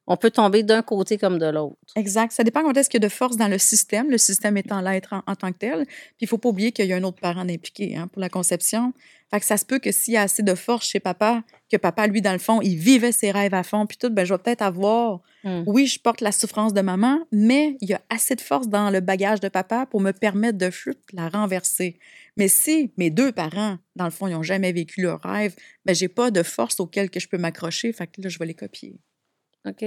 Speaker 3: On peut tomber d'un côté comme de l'autre.
Speaker 4: Exact. Ça dépend quand est-ce qu'il y a de force dans le système, le système étant l'être en, en tant que tel. Puis il faut pas oublier qu'il y a un autre parent impliqué hein, pour la conception. Fait que ça se peut que s'il y a assez de force chez papa, que papa, lui, dans le fond, il vivait ses rêves à fond, puis tout, ben je vais peut-être avoir,
Speaker 3: Hmm.
Speaker 4: oui, je porte la souffrance de maman, mais il y a assez de force dans le bagage de papa pour me permettre de la renverser. Mais si mes deux parents, dans le fond, ils n'ont jamais vécu leur rêve, ben j'ai pas de force auquel que je peux m'accrocher, fait que là, je vais les copier.
Speaker 3: OK.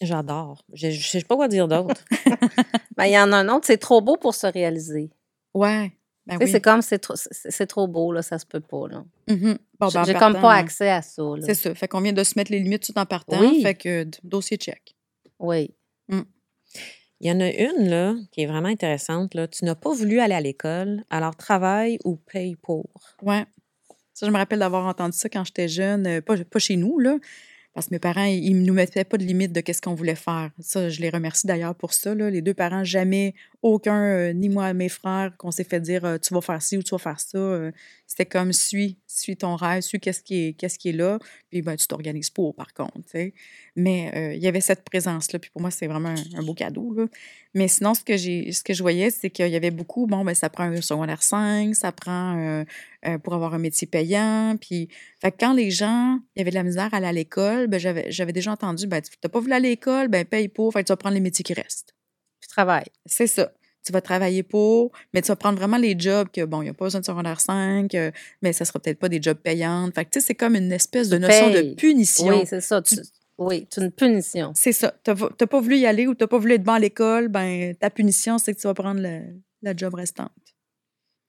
Speaker 1: J'adore. Je ne sais pas quoi dire d'autre. <laughs>
Speaker 3: Ben, il y en a un autre, c'est trop beau pour se réaliser.
Speaker 4: Ouais. Ben oui.
Speaker 3: C'est comme, c'est trop, trop beau, là, ça se peut pas. Là.
Speaker 4: Bon, ben, en
Speaker 3: J'ai comme pas accès à ça. là.
Speaker 4: C'est ça. Fait qu'on vient de se mettre les limites tout en partant.
Speaker 3: Oui.
Speaker 4: Fait que dossier check.
Speaker 3: Oui.
Speaker 1: Il y en a une, là, qui est vraiment intéressante. Là. Tu n'as pas voulu aller à l'école, alors travaille ou paye pour.
Speaker 4: Ouais. Ça, je me rappelle d'avoir entendu ça quand j'étais jeune. euh, Pas, pas chez nous, là. Parce que mes parents, ils ne nous mettaient pas de limite de qu'est-ce qu'on voulait faire. Ça, je les remercie d'ailleurs pour ça. Là. Les deux parents, jamais, aucun, euh, ni moi, mes frères, qu'on s'est fait dire euh, tu vas faire ci ou tu vas faire ça. C'était comme suis, suis ton rêve, suis qu'est-ce qui est, qu'est-ce qui est là. Puis ben, tu t'organises pour, par contre. tu sais. Mais euh, il y avait cette présence-là. Puis pour moi, c'est vraiment un, un beau cadeau. Là. Mais sinon, ce que, j'ai, ce que je voyais, c'est qu'il y avait beaucoup, bon, ben, ça prend un secondaire 5, ça prend euh, euh, pour avoir un métier payant. Puis, fait que quand les gens, il y avait de la misère à aller à l'école, ben, j'avais, j'avais déjà entendu, ben, tu n'as pas voulu aller à l'école, ben, paye pour, fait que tu vas prendre les métiers qui restent.
Speaker 3: Puis travaille.
Speaker 4: C'est ça. Tu vas travailler pour, mais tu vas prendre vraiment les jobs que, bon, il n'y a pas besoin de secondaire 5, euh, mais ça sera peut-être pas des jobs payants. Fait que, tu sais, c'est comme une espèce de notion de punition.
Speaker 3: Oui, c'est ça. tu- oui, c'est une punition.
Speaker 4: C'est ça. Tu n'as pas voulu y aller ou tu n'as pas voulu être bon à l'école, ben, ta punition, c'est que tu vas prendre le- la job restante.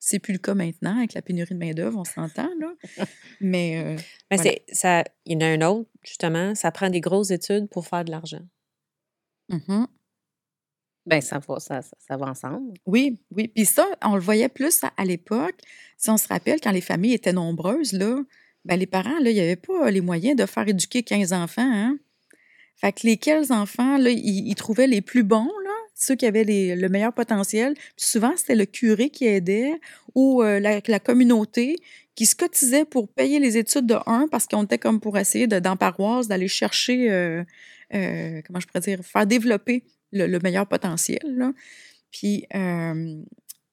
Speaker 4: C'est plus le cas maintenant avec la pénurie de main-d'œuvre, on s'entend, là. <laughs> Mais euh,
Speaker 1: Mais
Speaker 4: Voilà.
Speaker 1: ça, il y en a un autre, justement, ça prend des grosses études pour faire de l'argent.
Speaker 4: mhm.
Speaker 3: Ben ça va, ça, va ensemble.
Speaker 4: oui, oui. Puis ça, on le voyait plus à, l'époque. Si on se rappelle, quand les familles étaient nombreuses, ben, les parents, là, il n'y avait pas les moyens de faire éduquer 15 enfants. Hein? Fait que lesquels enfants, là, ils, trouvaient les plus bons, ceux qui avaient le meilleur potentiel. Souvent, c'était le curé qui aidait ou euh, la, la communauté qui se cotisait pour payer les études de un parce qu'on était comme pour essayer de, dans paroisse d'aller chercher, euh, euh, comment je pourrais dire, faire développer le, le meilleur potentiel. là. Puis, euh,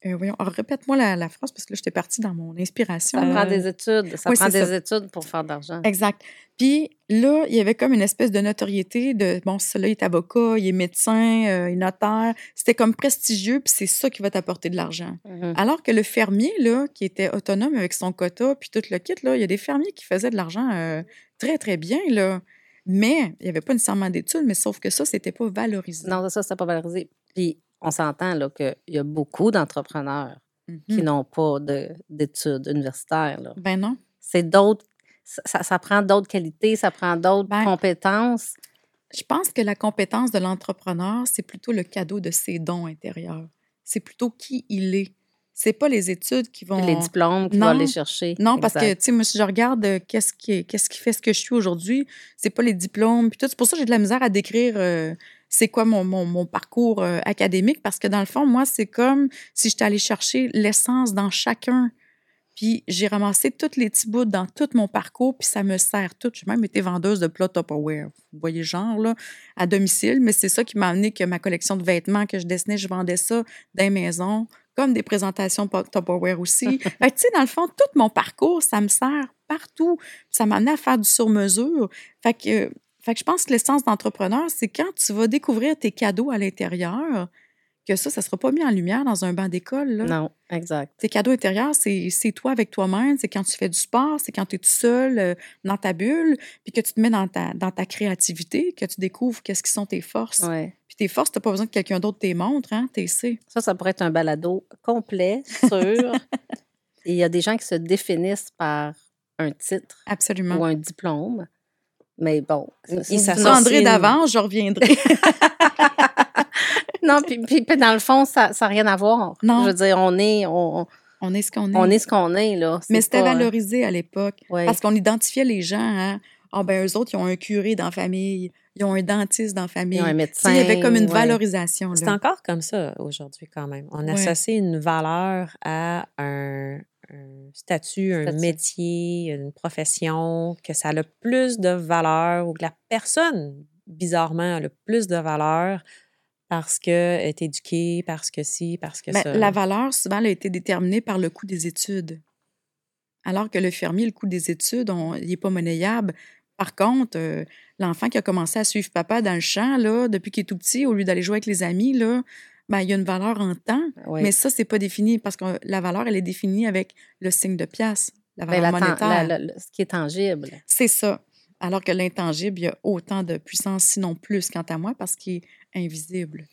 Speaker 4: euh, voyons, alors, répète-moi la, la phrase parce que là, j'étais partie dans mon inspiration.
Speaker 3: Ça prend des études. Ça
Speaker 4: oui,
Speaker 3: prend des
Speaker 4: ça.
Speaker 3: études pour faire de l'argent.
Speaker 4: Exact. Puis là, il y avait comme une espèce de notoriété de bon, celui-là il est avocat, il est médecin, euh, il est notaire. C'était comme prestigieux, puis c'est ça qui va t'apporter de l'argent.
Speaker 3: Mhm.
Speaker 4: Alors que le fermier, là, qui était autonome avec son quota, puis tout le kit, là, il y a des fermiers qui faisaient de l'argent euh, très, très bien, là. Mais il n'y avait pas nécessairement d'études, mais sauf que ça, c'était pas valorisé.
Speaker 3: Non, ça, c'était pas valorisé. Puis, on s'entend là, qu'il y a beaucoup d'entrepreneurs qui
Speaker 4: Mhm.
Speaker 3: n'ont pas de- d'études universitaires. là.
Speaker 4: Ben non.
Speaker 3: C'est d'autres. Ça prend d'autres qualités, ça prend d'autres
Speaker 4: Ben,
Speaker 3: compétences.
Speaker 4: Je pense que la compétence de l'entrepreneur, c'est plutôt le cadeau de ses dons intérieurs. C'est plutôt qui il est. C'est pas les études qui vont.
Speaker 3: Les diplômes qu'il
Speaker 4: Non.
Speaker 3: va aller chercher.
Speaker 4: Non, parce que, tu sais, moi, si je regarde euh, qu'est-ce qui, qu'est-ce qui fait ce que je suis aujourd'hui, c'est pas les diplômes. Puis tout, c'est pour ça que j'ai de la misère à décrire euh, c'est quoi mon, mon, mon parcours euh, académique, parce que dans le fond, moi, c'est comme si j'étais allée chercher l'essence dans chacun. Puis j'ai ramassé tous les petits bouts dans tout mon parcours, puis ça me sert tout. J'ai même été vendeuse de plats Tupperware. Vous voyez genre, là, à domicile. Mais c'est ça qui m'a amené que ma collection de vêtements que je dessinais, je vendais ça dans les maisons, comme des présentations Tupperware aussi. <laughs> fait que, tu sais, dans le fond, tout mon parcours, ça me sert partout. Ça m'a amené à faire du sur-mesure. Fait que, euh, fait que je pense que l'essence d'entrepreneur, c'est quand tu vas découvrir tes cadeaux à l'intérieur, que ça, ça ne sera pas mis en lumière dans un banc d'école.
Speaker 3: Non, exact.
Speaker 4: Tes cadeaux intérieurs, c'est c'est toi avec toi-même, c'est quand tu fais du sport, c'est quand tu es tout seul euh, dans ta bulle, puis que tu te mets dans ta, dans ta créativité, que tu découvres qu'est-ce qui sont tes forces.
Speaker 3: Ouais.
Speaker 4: Puis tes forces, tu n'as pas besoin que quelqu'un d'autre te montre, hein, t'es.
Speaker 3: Ça, ça pourrait être un balado complet, sûr. Et <laughs> il y a des gens qui se définissent par un titre
Speaker 4: Absolument.
Speaker 3: ou un diplôme. Mais bon.
Speaker 1: Ils
Speaker 3: une-
Speaker 4: d'avance, je reviendrai. <laughs>
Speaker 3: Non, puis, puis- puis dans le fond, ça n'a rien à voir.
Speaker 4: Non.
Speaker 3: Je veux dire, on est, on,
Speaker 4: On est ce qu'on est.
Speaker 3: on est ce qu'on est, là.
Speaker 4: Mais c'était
Speaker 3: hein.
Speaker 4: valorisé à l'époque.
Speaker 3: Ouais.
Speaker 4: Parce qu'on identifiait les gens, hein. Ah, ben, eux autres, ils ont un curé dans la famille, ils ont un dentiste dans la famille.
Speaker 3: Il y a un
Speaker 4: Tu
Speaker 3: médecin.
Speaker 4: sais, il y avait comme une
Speaker 3: ouais.
Speaker 4: valorisation.
Speaker 1: C'est encore comme ça aujourd'hui quand même. On
Speaker 4: Ouais.
Speaker 1: associe une valeur à un, un statut, un
Speaker 3: Statut.
Speaker 1: métier, une profession, que ça a le plus de valeur ou que la personne, bizarrement, a le plus de valeur parce qu'elle est éduquée, parce que si, parce que
Speaker 4: Ben,
Speaker 1: ça.
Speaker 4: la valeur, souvent, elle a été déterminée par le coût des études. Alors que le fermier, le coût des études, on- il n'est pas monnayable. Par contre, euh, l'enfant qui a commencé à suivre papa dans le champ, là, depuis qu'il est tout petit, au lieu d'aller jouer avec les amis, là, ben, il y a une valeur en temps.
Speaker 3: Oui.
Speaker 4: Mais ça, c'est pas défini parce que la valeur, elle est définie avec le signe de pièce, la
Speaker 3: Ben,
Speaker 4: valeur
Speaker 3: la
Speaker 4: monétaire.
Speaker 3: la- la- ce qui est tangible.
Speaker 4: C'est ça. Alors que l'intangible, il y a autant de puissance, sinon plus, quant à moi, parce qu'il est invisible.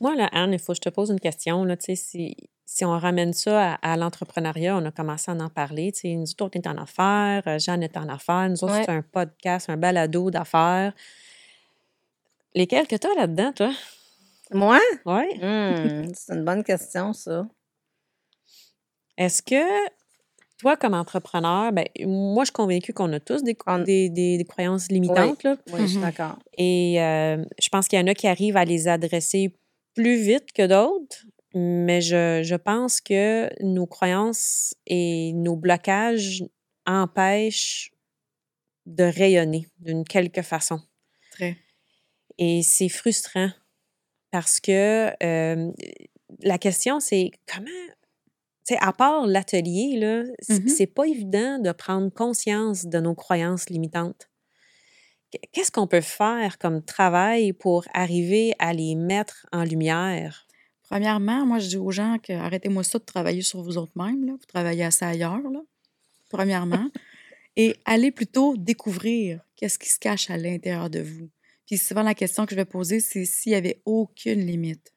Speaker 1: Moi, là, Anne, il faut que je te pose une question. Là, tu sais, si, si on ramène ça à, à l'entrepreneuriat, on a commencé à en parler. tu sais, Nous autres, on est en affaires, euh, Jeanne est en affaires, nous autres,
Speaker 3: Ouais.
Speaker 1: c'est un podcast, un balado d'affaires. Lesquels que tu as là-dedans, toi?
Speaker 3: Moi?
Speaker 1: Oui.
Speaker 3: Hmm, <laughs> c'est une bonne question, ça.
Speaker 1: Est-ce que toi, comme entrepreneur, ben, moi, je suis convaincue qu'on a tous des,
Speaker 3: On-
Speaker 1: des, des- des croyances limitantes. là.
Speaker 3: Oui, je suis
Speaker 4: Mhm.
Speaker 3: d'accord.
Speaker 1: Et euh, je pense qu'il y en a qui arrivent à les adresser plus vite que d'autres, mais je, je pense que nos croyances et nos blocages empêchent de rayonner d'une quelque façon.
Speaker 4: Très.
Speaker 1: Et c'est frustrant parce que euh, la question, c'est comment, tu sais, à part l'atelier, là,
Speaker 4: Mhm.
Speaker 1: c'est pas évident de prendre conscience de nos croyances limitantes. Qu- Qu'est-ce qu'on peut faire comme travail pour arriver à les mettre en lumière?
Speaker 4: Premièrement, moi, je dis aux gens que arrêtez-moi ça de travailler sur vous autres mêmes. Là. Vous travaillez assez ailleurs, là. Premièrement. <laughs> Et allez plutôt découvrir qu'est-ce qui se cache à l'intérieur de vous. Puis souvent, la question que je vais poser, c'est s'il n'y avait aucune limite,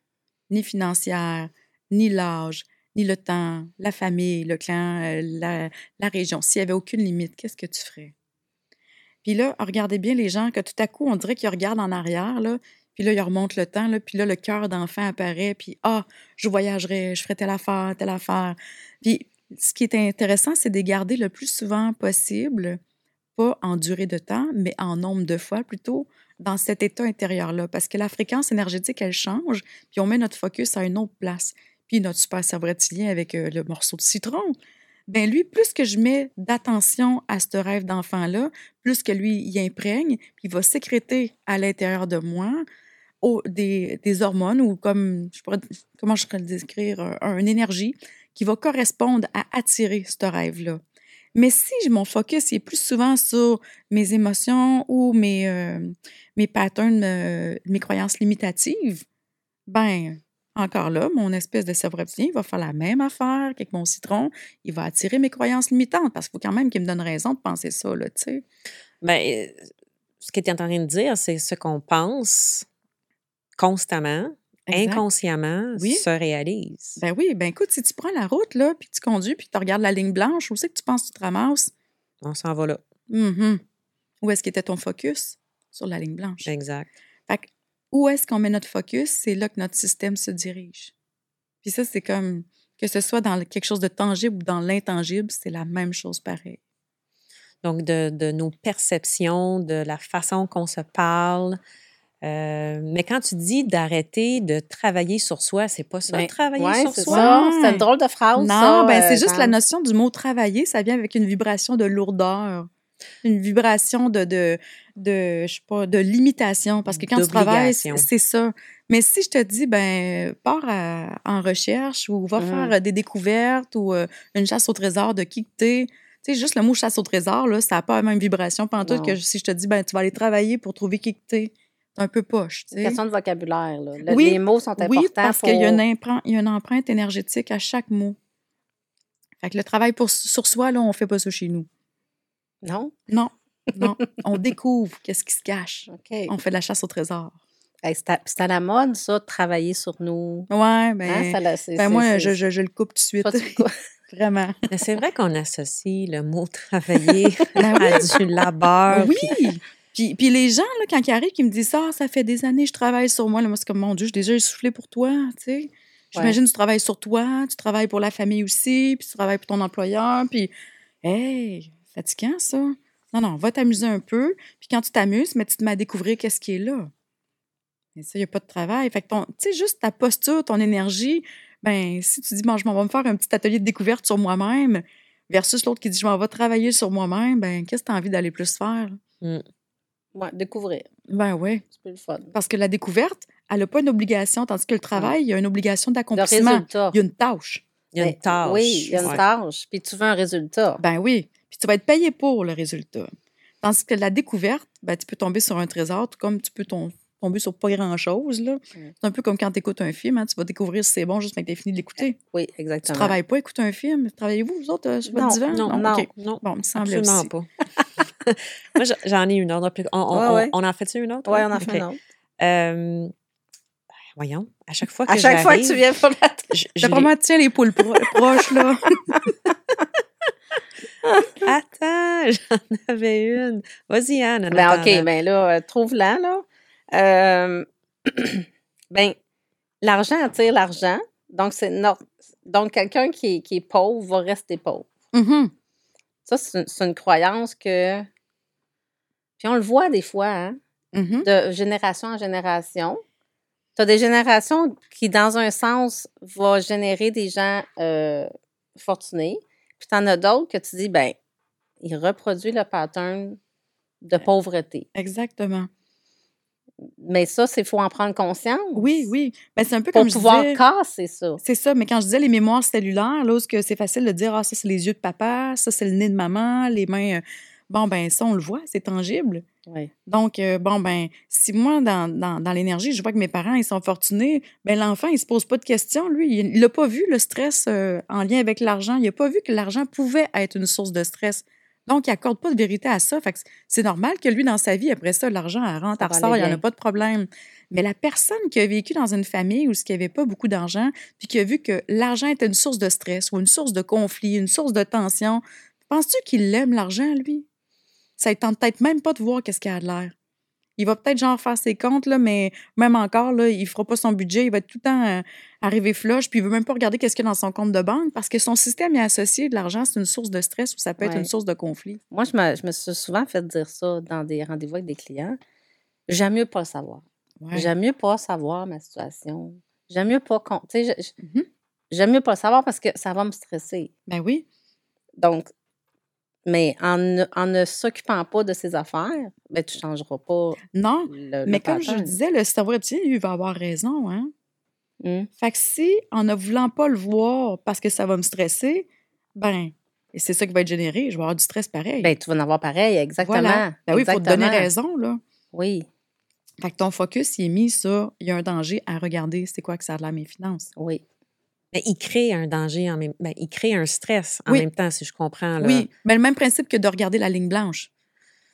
Speaker 4: ni financière, ni l'âge, ni le temps, la famille, le clan, euh, la, la région, s'il n'y avait aucune limite, qu'est-ce que tu ferais? Puis là, regardez bien les gens que tout à coup, on dirait qu'ils regardent en arrière, là, puis là, ils remontent le temps, là, puis là, le cœur d'enfant apparaît, puis ah, je voyagerais, je ferais telle affaire, telle affaire. Puis ce qui est intéressant, c'est de garder le plus souvent possible, pas en durée de temps, mais en nombre de fois plutôt, dans cet état intérieur-là. Parce que la fréquence énergétique, elle change, puis on met notre focus à une autre place. Puis notre super cerveau reptilien avec euh, le morceau de citron, ben lui, plus que je mets d'attention à ce rêve d'enfant-là, plus que lui y imprègne, puis il va sécréter à l'intérieur de moi des, hormones ou comme comment je pourrais le décrire, une énergie qui va correspondre à attirer ce rêve-là. Mais si mon focus est plus souvent sur mes émotions ou mes, euh, mes patterns, euh, mes croyances limitatives, ben encore là, mon espèce de cerveau reptilien va faire la même affaire qu'avec mon citron. Il va attirer mes croyances limitantes parce qu'il faut quand même qu'il me donne raison de penser ça, là, tu sais.
Speaker 1: Bien, ce que tu es en train de dire, c'est ce qu'on pense constamment, inconsciemment, se réalise.
Speaker 4: Ben oui, ben écoute, si tu prends la route, là, puis tu conduis, puis tu regardes la ligne blanche, où c'est que tu penses que tu te ramasses?
Speaker 1: On s'en va là.
Speaker 4: Mm Où est-ce qu'était ton focus? Sur la ligne blanche.
Speaker 1: Exact.
Speaker 4: Fait que où est-ce qu'on met notre focus, c'est là que notre système se dirige. Puis ça, c'est comme que ce soit dans quelque chose de tangible ou dans l'intangible, c'est la même chose pareil.
Speaker 1: Donc, de, nos perceptions, de la façon qu'on se parle. Euh, mais quand tu dis d'arrêter de travailler sur soi, c'est pas ça,
Speaker 3: ben,
Speaker 1: travailler sur
Speaker 3: soi? C'est une drôle de phrase.
Speaker 4: Non, ben, c'est euh, juste la notion du mot travailler, ça vient avec une vibration de lourdeur une vibration de, de, de, je sais pas, de limitation. Parce que quand tu travailles, c'est ça. Mais si je te dis, ben, pars en recherche ou va mmh. faire des découvertes ou euh, une chasse au trésor de qui que t'es, tu sais, juste le mot chasse au trésor, là, ça n'a pas la même vibration tout que si je te dis, ben, tu vas aller travailler pour trouver qui que t'es. Un peu poche.
Speaker 3: C'est une question de vocabulaire. Là. oui, les mots sont importants.
Speaker 4: Oui, parce qu'il y, a une il y a une empreinte énergétique à chaque mot. Fait que le travail pour, sur soi, là, on fait pas ça chez nous.
Speaker 3: Non?
Speaker 4: Non, non. <laughs> on découvre qu'est-ce qui se cache. On fait de la chasse au trésor.
Speaker 3: c'est à, la mode, ça, de travailler sur nous.
Speaker 4: Oui, hein, ben, ben moi, je, je, le coupe tout de suite. <laughs> Vraiment.
Speaker 1: Mais c'est vrai qu'on associe le mot travailler <laughs> ben à du labeur.
Speaker 4: Oui. Puis... Puis, les gens, là, quand ils arrivent, qui me disent ça, ah, ça fait des années que je travaille sur moi. Là, moi, c'est comme, mon Dieu, j'ai déjà essoufflé pour toi, tu sais. J'imagine que tu travailles sur toi, tu travailles pour la famille aussi, puis tu travailles pour ton employeur, puis, hey, fatigant, ça. Non, non, va t'amuser un peu. Puis quand tu t'amuses, mais tu te mets à découvrir qu'est-ce qui est là. Mais ça, il n'y a pas de travail. Fait que, tu sais, juste ta posture, ton énergie, ben si tu dis, bon, je m'en vais me faire un petit atelier de découverte sur moi-même, versus l'autre qui dit, je m'en vais travailler sur moi-même, ben qu'est-ce que tu as envie d'aller plus faire?
Speaker 3: Mmh. découvrir.
Speaker 4: Ben oui.
Speaker 3: C'est le fun.
Speaker 4: Parce que la découverte, elle n'a pas une obligation, tandis que le travail, il y a une obligation d'accomplissement. Il y a une tâche.
Speaker 1: Il y a une ben, tâche.
Speaker 3: Oui, il y a une tâche. Puis tu veux un résultat.
Speaker 4: Ben oui tu vas être payé pour le résultat. Tandis que la découverte, ben, tu peux tomber sur un trésor, tout comme tu peux tomber sur pas grand-chose. C'est un peu comme quand tu écoutes un film, hein, tu vas découvrir si c'est bon juste quand tu as fini de l'écouter.
Speaker 3: Oui, exactement.
Speaker 4: Tu travailles pas à écouter un film. Travaillez-vous, vous autres, euh, sur votre divan?
Speaker 1: Non, non, non.
Speaker 4: Bon, me semble Absolument
Speaker 1: pas. <laughs> Moi, j'en ai une autre. On, on, en fait une autre?
Speaker 3: Oui, on en fait une autre.
Speaker 1: Euh, voyons, à chaque fois que
Speaker 3: À chaque fois que tu viens pour la
Speaker 4: D'après moi, tiens les poules proches, là. <laughs>
Speaker 1: Attends, j'en avais une. Vas-y, Anne.
Speaker 3: Ben, OK, ben là, euh, trouve-la, là. Euh, <clears throat> ben, l'argent attire l'argent. Donc, c'est Donc, quelqu'un qui, qui, est pauvre va rester pauvre.
Speaker 4: Mm-hmm.
Speaker 3: Ça, c'est une, croyance que. Puis on le voit des fois, hein,
Speaker 4: mm-hmm.
Speaker 3: de génération en génération. Tu as des générations qui, dans un sens, vont générer des gens euh, fortunés. Puis tu en as d'autres que tu dis, ben, il reproduit le pattern de euh, pauvreté.
Speaker 4: Exactement.
Speaker 3: Mais ça, c'est faut en prendre conscience.
Speaker 4: Oui, oui. Ben, c'est un peu
Speaker 3: Pour
Speaker 4: comme
Speaker 3: pouvoir
Speaker 4: je
Speaker 3: casser ça.
Speaker 4: C'est ça. Mais quand je disais les mémoires cellulaires, là, que c'est facile de dire, ah, ça, c'est les yeux de papa, ça, c'est le nez de maman, les mains. Euh, bon, ben, ça, on le voit, c'est tangible.
Speaker 3: Oui.
Speaker 4: Donc, euh, bon, ben, si moi, dans, dans, dans l'énergie, je vois que mes parents, ils sont fortunés, ben, l'enfant, il se pose pas de questions, lui. Il n'a pas vu le stress en lien avec l'argent. Il n'a pas vu que l'argent pouvait être une source de stress. Donc, il n'accorde pas de vérité à ça. c'est normal que lui, dans sa vie, après ça, l'argent, rentre, elle ressort, il n'y en a pas de problème. Mais la personne qui a vécu dans une famille où il n'y avait pas beaucoup d'argent, puis qui a vu que l'argent était une source de stress ou une source de conflit, une source de tension, penses-tu qu'il aime l'argent, lui? Ça ne tente peut-être même pas de voir qu'est-ce qu'il a de l'air il va peut-être genre faire ses comptes, là, mais même encore, là, il fera pas son budget, il va être tout le temps euh, arrivé flush, puis il veut même pas regarder qu'est-ce qu'il y a dans son compte de banque parce que son système est associé de l'argent, c'est une source de stress ou ça peut être une source de conflit.
Speaker 3: Moi, je me, je me, suis souvent fait dire ça dans des rendez-vous avec des clients. J'aime mieux pas le savoir.
Speaker 4: Ouais.
Speaker 3: J'aime mieux pas savoir ma situation. J'aime mieux pas
Speaker 4: Mhm.
Speaker 3: J'aime mieux pas le savoir parce que ça va me stresser.
Speaker 4: Ben oui.
Speaker 3: Donc, mais en ne, en ne s'occupant pas de ses affaires, ben, tu changeras pas
Speaker 4: Non,
Speaker 3: le, le
Speaker 4: mais comme je
Speaker 3: pattern.
Speaker 4: disais, le cerveau reptilien, lui, il va avoir raison, hein.
Speaker 3: Hum.
Speaker 4: Fait que si, en ne voulant pas le voir parce que ça va me stresser, ben, et c'est ça qui va être généré, je vais avoir du stress pareil.
Speaker 3: Ben, tu vas en avoir pareil, exactement.
Speaker 4: Voilà. Ben oui, il faut te donner raison, là.
Speaker 3: Oui,
Speaker 4: Fait que ton focus, il est mis sur, il y a un danger à regarder, c'est quoi que ça a de l'air mes finances.
Speaker 3: oui.
Speaker 1: Mais il crée un danger en même ben, il crée un stress en
Speaker 4: Oui.
Speaker 1: même temps, si je comprends. Là.
Speaker 4: Oui, mais le même principe que de regarder la ligne blanche.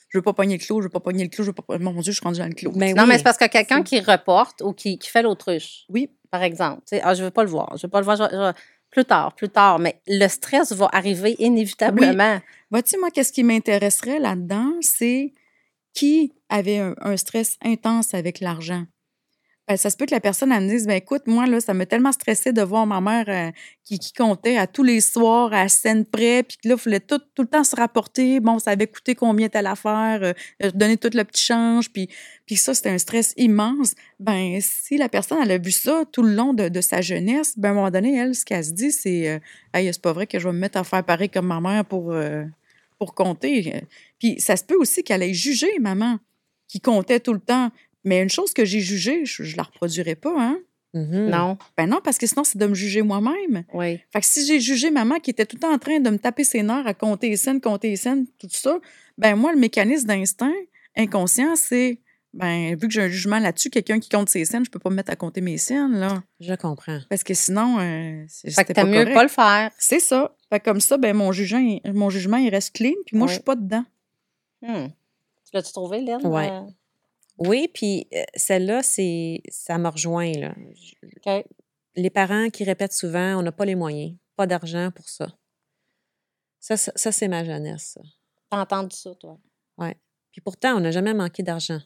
Speaker 4: Je veux pas pogner le clou, je veux pas pogner le clou, je veux pas... Mon Dieu, je suis rendue dans le clou.
Speaker 1: Ben
Speaker 3: non,
Speaker 1: oui.
Speaker 3: mais c'est parce que quelqu'un qui reporte ou qui, qui fait l'autruche,
Speaker 4: Oui,
Speaker 3: par exemple, tu sais, ah, je veux pas le voir, je veux pas le voir, je je plus tard, plus tard, mais le stress va arriver inévitablement.
Speaker 4: Vois-tu, moi, qu'est-ce qui m'intéresserait là-dedans, c'est qui avait un, un stress intense avec l'argent? Ben, ça se peut que la personne, elle me dise, ben écoute, moi, là, ça m'a tellement stressé de voir ma mère euh, qui, qui comptait à tous les soirs, à scène près, puis que là, il fallait tout, tout le temps se rapporter, bon, ça avait coûté combien telle affaire, euh, donner tout le petit change, puis, puis ça, c'était un stress immense. Ben, si la personne, elle a vu ça tout le long de, de sa jeunesse, ben, à un moment donné, elle, ce qu'elle se dit, c'est, euh, hey, c'est pas vrai que je vais me mettre à faire pareil comme ma mère pour... euh, pour compter. Puis ça se peut aussi qu'elle ait jugé maman, qui comptait tout le temps. Mais une chose que j'ai jugée, je, je la reproduirai pas, hein?
Speaker 1: Mhm.
Speaker 3: Non,
Speaker 4: Ben non, parce que sinon, c'est de me juger moi-même.
Speaker 3: oui.
Speaker 4: Fait que si j'ai jugé maman qui était tout le temps en train de me taper ses nerfs à compter les scènes, compter les scènes, tout ça, ben moi, le mécanisme d'instinct inconscient, c'est, ben, vu que j'ai un jugement là-dessus, quelqu'un qui compte ses scènes, je peux pas me mettre à compter mes scènes, là.
Speaker 1: Je comprends.
Speaker 4: Parce que sinon, euh, c'est-
Speaker 3: Fait que t'as
Speaker 4: pas
Speaker 3: mieux
Speaker 4: correct.
Speaker 3: pas le faire.
Speaker 4: C'est ça. Fait que comme ça, ben, mon jugement, il- mon jugement, il reste clean, puis moi, je
Speaker 3: Ouais.
Speaker 4: suis pas dedans.
Speaker 3: Hum. Tu l'as-tu trouvé, Lynn?
Speaker 1: Ouais.
Speaker 3: Euh,
Speaker 1: Oui, puis celle-là, c'est ça me rejoint. Là. Les parents qui répètent souvent on n'a pas les moyens, pas d'argent pour ça. Ça, ça, ça, c'est ma jeunesse. ça.
Speaker 3: T'as entendu ça, toi?
Speaker 1: Puis pourtant, on n'a jamais manqué d'argent,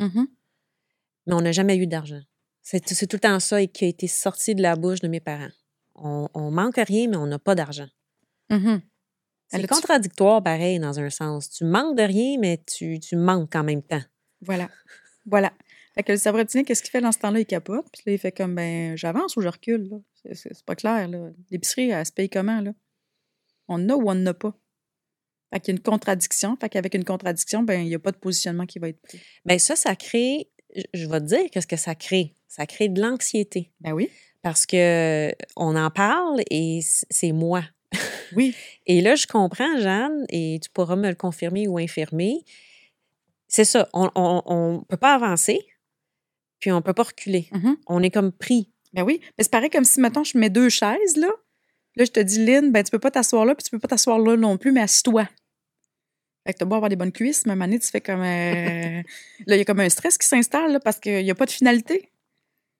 Speaker 4: Mhm.
Speaker 1: mais on n'a jamais eu d'argent. C'est tout le temps ça qui a été sorti de la bouche de mes parents. On, on manque rien, mais on n'a pas d'argent.
Speaker 4: Mhm.
Speaker 1: C'est contradictoire, pareil, dans un sens. Tu manques de rien, mais tu, tu manques en même temps.
Speaker 4: Voilà. Voilà. Fait que le reptilien, qu'est-ce qu'il fait dans ce temps-là? Il capote. Puis là, il fait comme, ben, j'avance ou je recule, là. C'est- pas clair, là. L'épicerie, elle se paye comment, là? On a ou on n'en a pas? Fait qu'il y a une contradiction. Fait qu'avec une contradiction, ben, il n'y a pas de positionnement qui va être pris.
Speaker 1: Bien, ça, ça crée, je- vais te dire qu'est-ce que ça crée. Ça crée de l'anxiété.
Speaker 4: Ben oui.
Speaker 1: Parce que on en parle et c'est moi.
Speaker 4: Oui. <laughs>
Speaker 1: Et là, je comprends, Jeanne, et tu pourras me le confirmer ou infirmer. C'est ça, on ne peut pas avancer, puis on ne peut pas reculer.
Speaker 4: Mhm.
Speaker 1: On est comme pris.
Speaker 4: Ben oui. Mais c'est pareil comme si, mettons, je mets deux chaises, là. Là, je te dis, Lynn, ben, tu peux pas t'asseoir là, puis tu peux pas t'asseoir là non plus, mais assis-toi. Fait que t'as beau avoir des bonnes cuisses, mais à un moment donné, tu fais comme. euh, <laughs> là, il y a comme un stress qui s'installe, là, parce qu'il n'y a pas de finalité.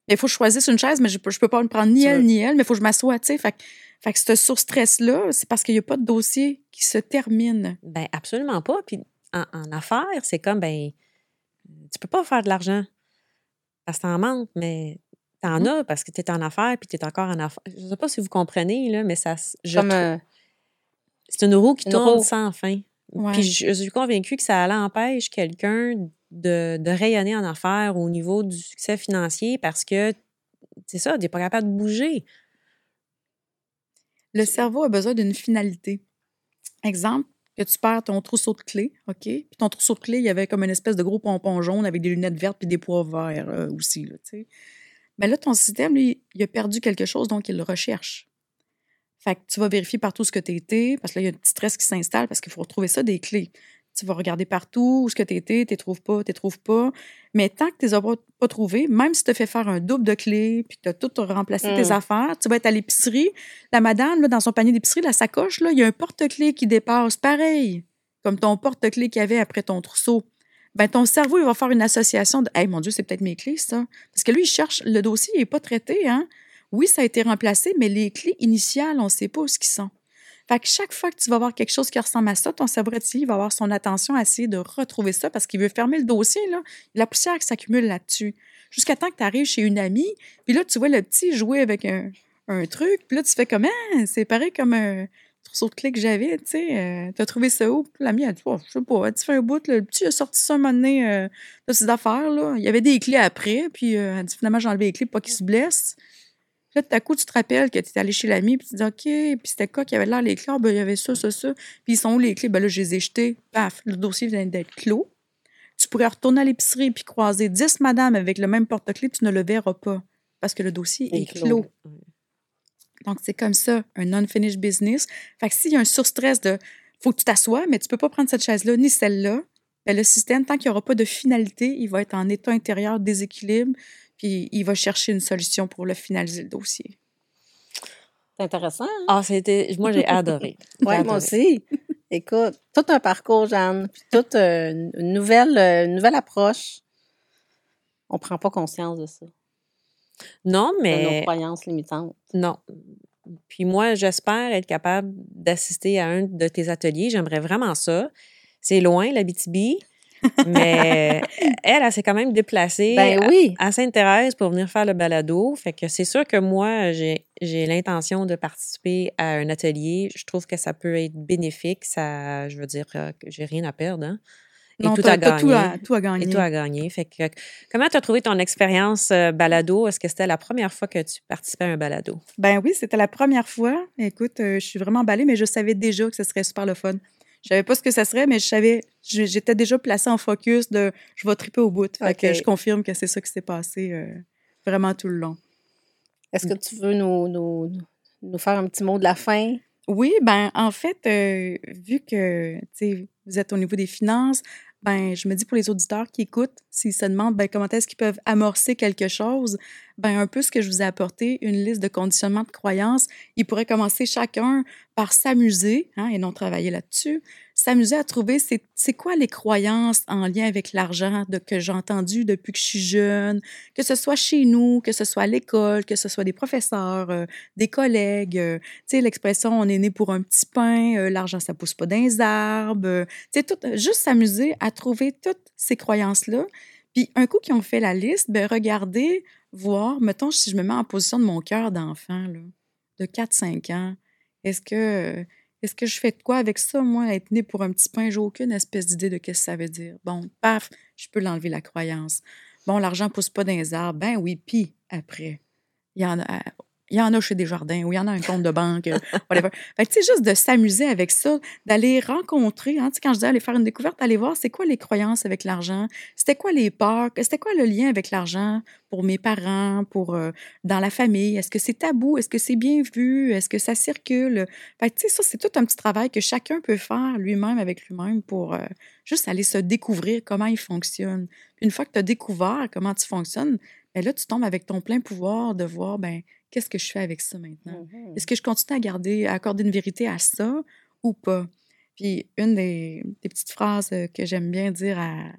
Speaker 4: Il faut que je choisisse une chaise, mais je peux, je peux pas me prendre ni elle ni elle, mais il faut que je m'assoie, tu sais. Fait, que- fait que ce sur-stress-là, c'est parce qu'il n'y a pas de dossier qui se termine.
Speaker 1: Ben absolument pas. Puis en, en affaires, c'est comme, ben, tu peux pas faire de l'argent parce que t'en manques, mais t'en
Speaker 4: Mhm.
Speaker 1: as parce que t'es en affaires, puis t'es encore en affaires. Je sais pas si vous comprenez, là, mais ça, je
Speaker 3: Comme euh,
Speaker 1: c'est une roue qui
Speaker 3: une
Speaker 1: tourne
Speaker 3: roue.
Speaker 1: sans fin.
Speaker 4: Ouais.
Speaker 1: Puis je, je suis convaincue que ça empêche quelqu'un de, de rayonner en affaires au niveau du succès financier parce que, c'est ça, t'es pas capable de bouger.
Speaker 4: Le cerveau a besoin d'une finalité. Exemple, que tu perds ton trousseau de clés, OK? Puis ton trousseau de clés, il y avait comme une espèce de gros pompon jaune avec des lunettes vertes puis des pois verts euh, aussi, là, tu sais. Mais là, ton système, lui, il a perdu quelque chose, donc il le recherche. Fait que tu vas vérifier partout ce que tu étais, parce que là, il y a un petit stress qui s'installe parce qu'il faut retrouver ça des clés. Tu vas regarder partout où ce que tu étais, tu les trouves pas, tu les trouves pas. Mais tant que tu les as pas, trouvées, même si tu as fait faire un double de clés, puis tu as tout remplacé tes
Speaker 3: Mm.
Speaker 4: affaires, tu vas être à l'épicerie, la madame, là, dans son panier d'épicerie, la sacoche, là, il y a un porte-clés qui dépasse, pareil, comme ton porte-clés qu'il y avait après ton trousseau. Ben, ton cerveau, il va faire une association de Hey, mon Dieu, c'est peut-être mes clés, ça. Parce que lui, il cherche, le dossier n'est pas traité, hein. Oui, ça a été remplacé, mais les clés initiales, on ne sait pas où ce qu'ils sont. Que chaque fois que tu vas voir quelque chose qui ressemble à ça, ton cerveau reptilien va avoir son attention à essayer de retrouver ça parce qu'il veut fermer le dossier, là. La poussière qui s'accumule là-dessus. Jusqu'à temps que tu arrives chez une amie, puis là, tu vois le petit jouer avec un, truc, puis là, tu fais comme, ah, c'est pareil comme un trousseau de clés que j'avais, tu sais. Euh, T'as trouvé ça où? Puis La mienne, elle dit, oh, je sais pas, dit, fait un bout, le petit a sorti ça un moment donné euh, de ses affaires, là. Il y avait des clés après, puis euh, elle dit, finalement, j'ai enlevé les clés pour pas qu'il se blesse. Là, tout à coup, tu te rappelles que tu es allé chez l'ami, puis tu dis, OK, puis c'était quoi qui avait là les clés? Ah, ben, il y avait ça, ça, ça. Puis ils sont où les clés? Ben là, je les ai jetées. Paf, le dossier vient d'être clos. Tu pourrais retourner à l'épicerie puis croiser 10 madames avec le même porte-clés, tu ne le verras pas parce que le dossier est,
Speaker 3: clos.
Speaker 4: clos. Donc, c'est comme ça, un unfinished business. Fait que s'il y a un surstress de faut que tu t'assoies, mais tu peux pas prendre cette chaise-là ni celle-là, ben le système, tant qu'il n'y aura pas de finalité, il va être en état intérieur déséquilibre, puis il va chercher une solution pour le finaliser le dossier.
Speaker 3: C'est intéressant. hein?
Speaker 1: Ah, c'était. Moi, j'ai adoré. <laughs>
Speaker 3: Oui, moi aussi. Écoute, tout un parcours, Jeanne, puis toute euh, une nouvelle, euh, une nouvelle approche. On prend pas conscience de ça,
Speaker 1: Non,
Speaker 3: de nos
Speaker 1: mais.
Speaker 3: croyances limitantes.
Speaker 1: Non. Puis moi, j'espère être capable d'assister à un de tes ateliers. J'aimerais vraiment ça. C'est loin, la BTB, mais elle, elle s'est quand même déplacée
Speaker 3: Ben oui.
Speaker 1: à Sainte-Thérèse pour venir faire le balado. Fait que c'est sûr que moi, j'ai j'ai l'intention de participer à un atelier. Je trouve que ça peut être bénéfique. Ça, je veux dire euh, j'ai rien à perdre. hein. Et
Speaker 4: Non,
Speaker 1: tout à gagner.
Speaker 4: tout à, tout à gagner.
Speaker 1: Et tout à gagner. Fait que, comment tu as trouvé ton expérience euh, balado? Est-ce que c'était la première fois que tu participais à un balado?
Speaker 4: Ben oui, c'était la première fois. Écoute, euh, je suis vraiment emballée, mais je savais déjà que ce serait super le fun. Je savais pas ce que ça serait, mais je savais, j'étais déjà placée en focus de je vais triper au bout. Fait que je confirme que c'est ça qui s'est passé euh, vraiment tout le long.
Speaker 3: Est-ce que tu veux nous, nous, nous faire un petit mot de la fin?
Speaker 4: Oui, ben en fait, euh, vu que vous êtes au niveau des finances, ben je me dis pour les auditeurs qui écoutent, s'ils se demandent ben, comment est-ce qu'ils peuvent amorcer quelque chose, ben un peu ce que je vous ai apporté, une liste de conditionnements de croyances, ils pourraient commencer chacun par s'amuser, hein, et non travailler là-dessus, s'amuser à trouver c'est quoi les croyances en lien avec l'argent que j'ai entendu depuis que je suis jeune, que ce soit chez nous, que ce soit à l'école, que ce soit des professeurs, euh, des collègues, euh, tu sais, l'expression on est né pour un petit pain, euh, l'argent ça pousse pas dans les arbres. tu tout, juste s'amuser à trouver toutes ces croyances-là. Puis un coup qu'ils ont fait la liste, ben regardez, voir, mettons, si je me mets en position de mon cœur d'enfant, de 4-5 ans, est-ce que, est-ce que je fais de quoi avec ça, moi, être né pour un petit pain? J'ai aucune espèce d'idée de ce que ça veut dire. Bon, paf, je peux l'enlever la croyance. Bon, l'argent pousse pas dans les arbres. Ben oui, puis après, il y en a, il y en a chez Desjardins ou il y en a un compte de banque, euh, <laughs> whatever. Fait que, juste de s'amuser avec ça, d'aller rencontrer, hein, quand je dis aller faire une découverte, aller voir c'est quoi les croyances avec l'argent, c'était quoi les peurs, c'était quoi le lien avec l'argent pour mes parents, pour euh, dans la famille, est-ce que c'est tabou, est-ce que c'est bien vu, est-ce que ça circule? Fait que, tu sais, ça, c'est tout un petit travail que chacun peut faire lui-même avec lui-même pour euh, juste aller se découvrir comment il fonctionne. Une fois que tu as découvert comment tu fonctionnes, ben là, tu tombes avec ton plein pouvoir de voir, ben qu'est-ce que je fais avec ça maintenant?
Speaker 3: Mhm.
Speaker 4: Est-ce que je continue à garder, à accorder une vérité à ça ou pas? Puis une des, des petites phrases que j'aime bien dire à-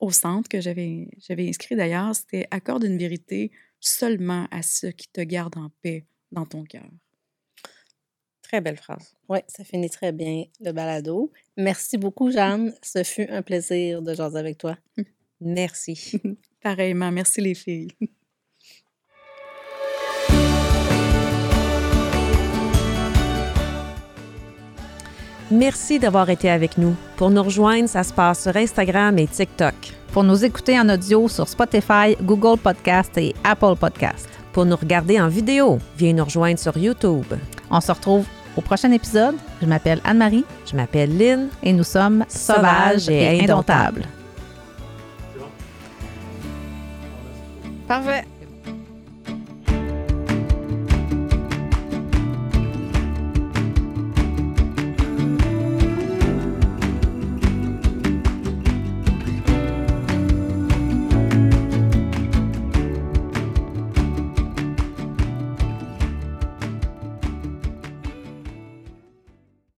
Speaker 4: au centre, que j'avais j'avais inscrit d'ailleurs, c'était accorde une vérité seulement à ceux qui te gardent en paix dans ton cœur.
Speaker 1: Très belle phrase.
Speaker 3: Oui, ça finit très bien le balado. Merci beaucoup, Jeanne. Ce fut un plaisir de jaser avec toi. <laughs>
Speaker 1: Merci. <laughs>
Speaker 4: Pareillement, merci les filles.
Speaker 1: Merci d'avoir été avec nous. Pour nous rejoindre, ça se passe sur Instagram et TikTok.
Speaker 2: Pour nous écouter en audio sur Spotify, Google Podcast et Apple Podcast.
Speaker 1: Pour nous regarder en vidéo, viens nous rejoindre sur YouTube.
Speaker 2: On se retrouve au prochain épisode. Je m'appelle Anne-Marie
Speaker 1: Je m'appelle Lynn.
Speaker 2: et nous sommes sauvages et indomptables.
Speaker 3: Parfait.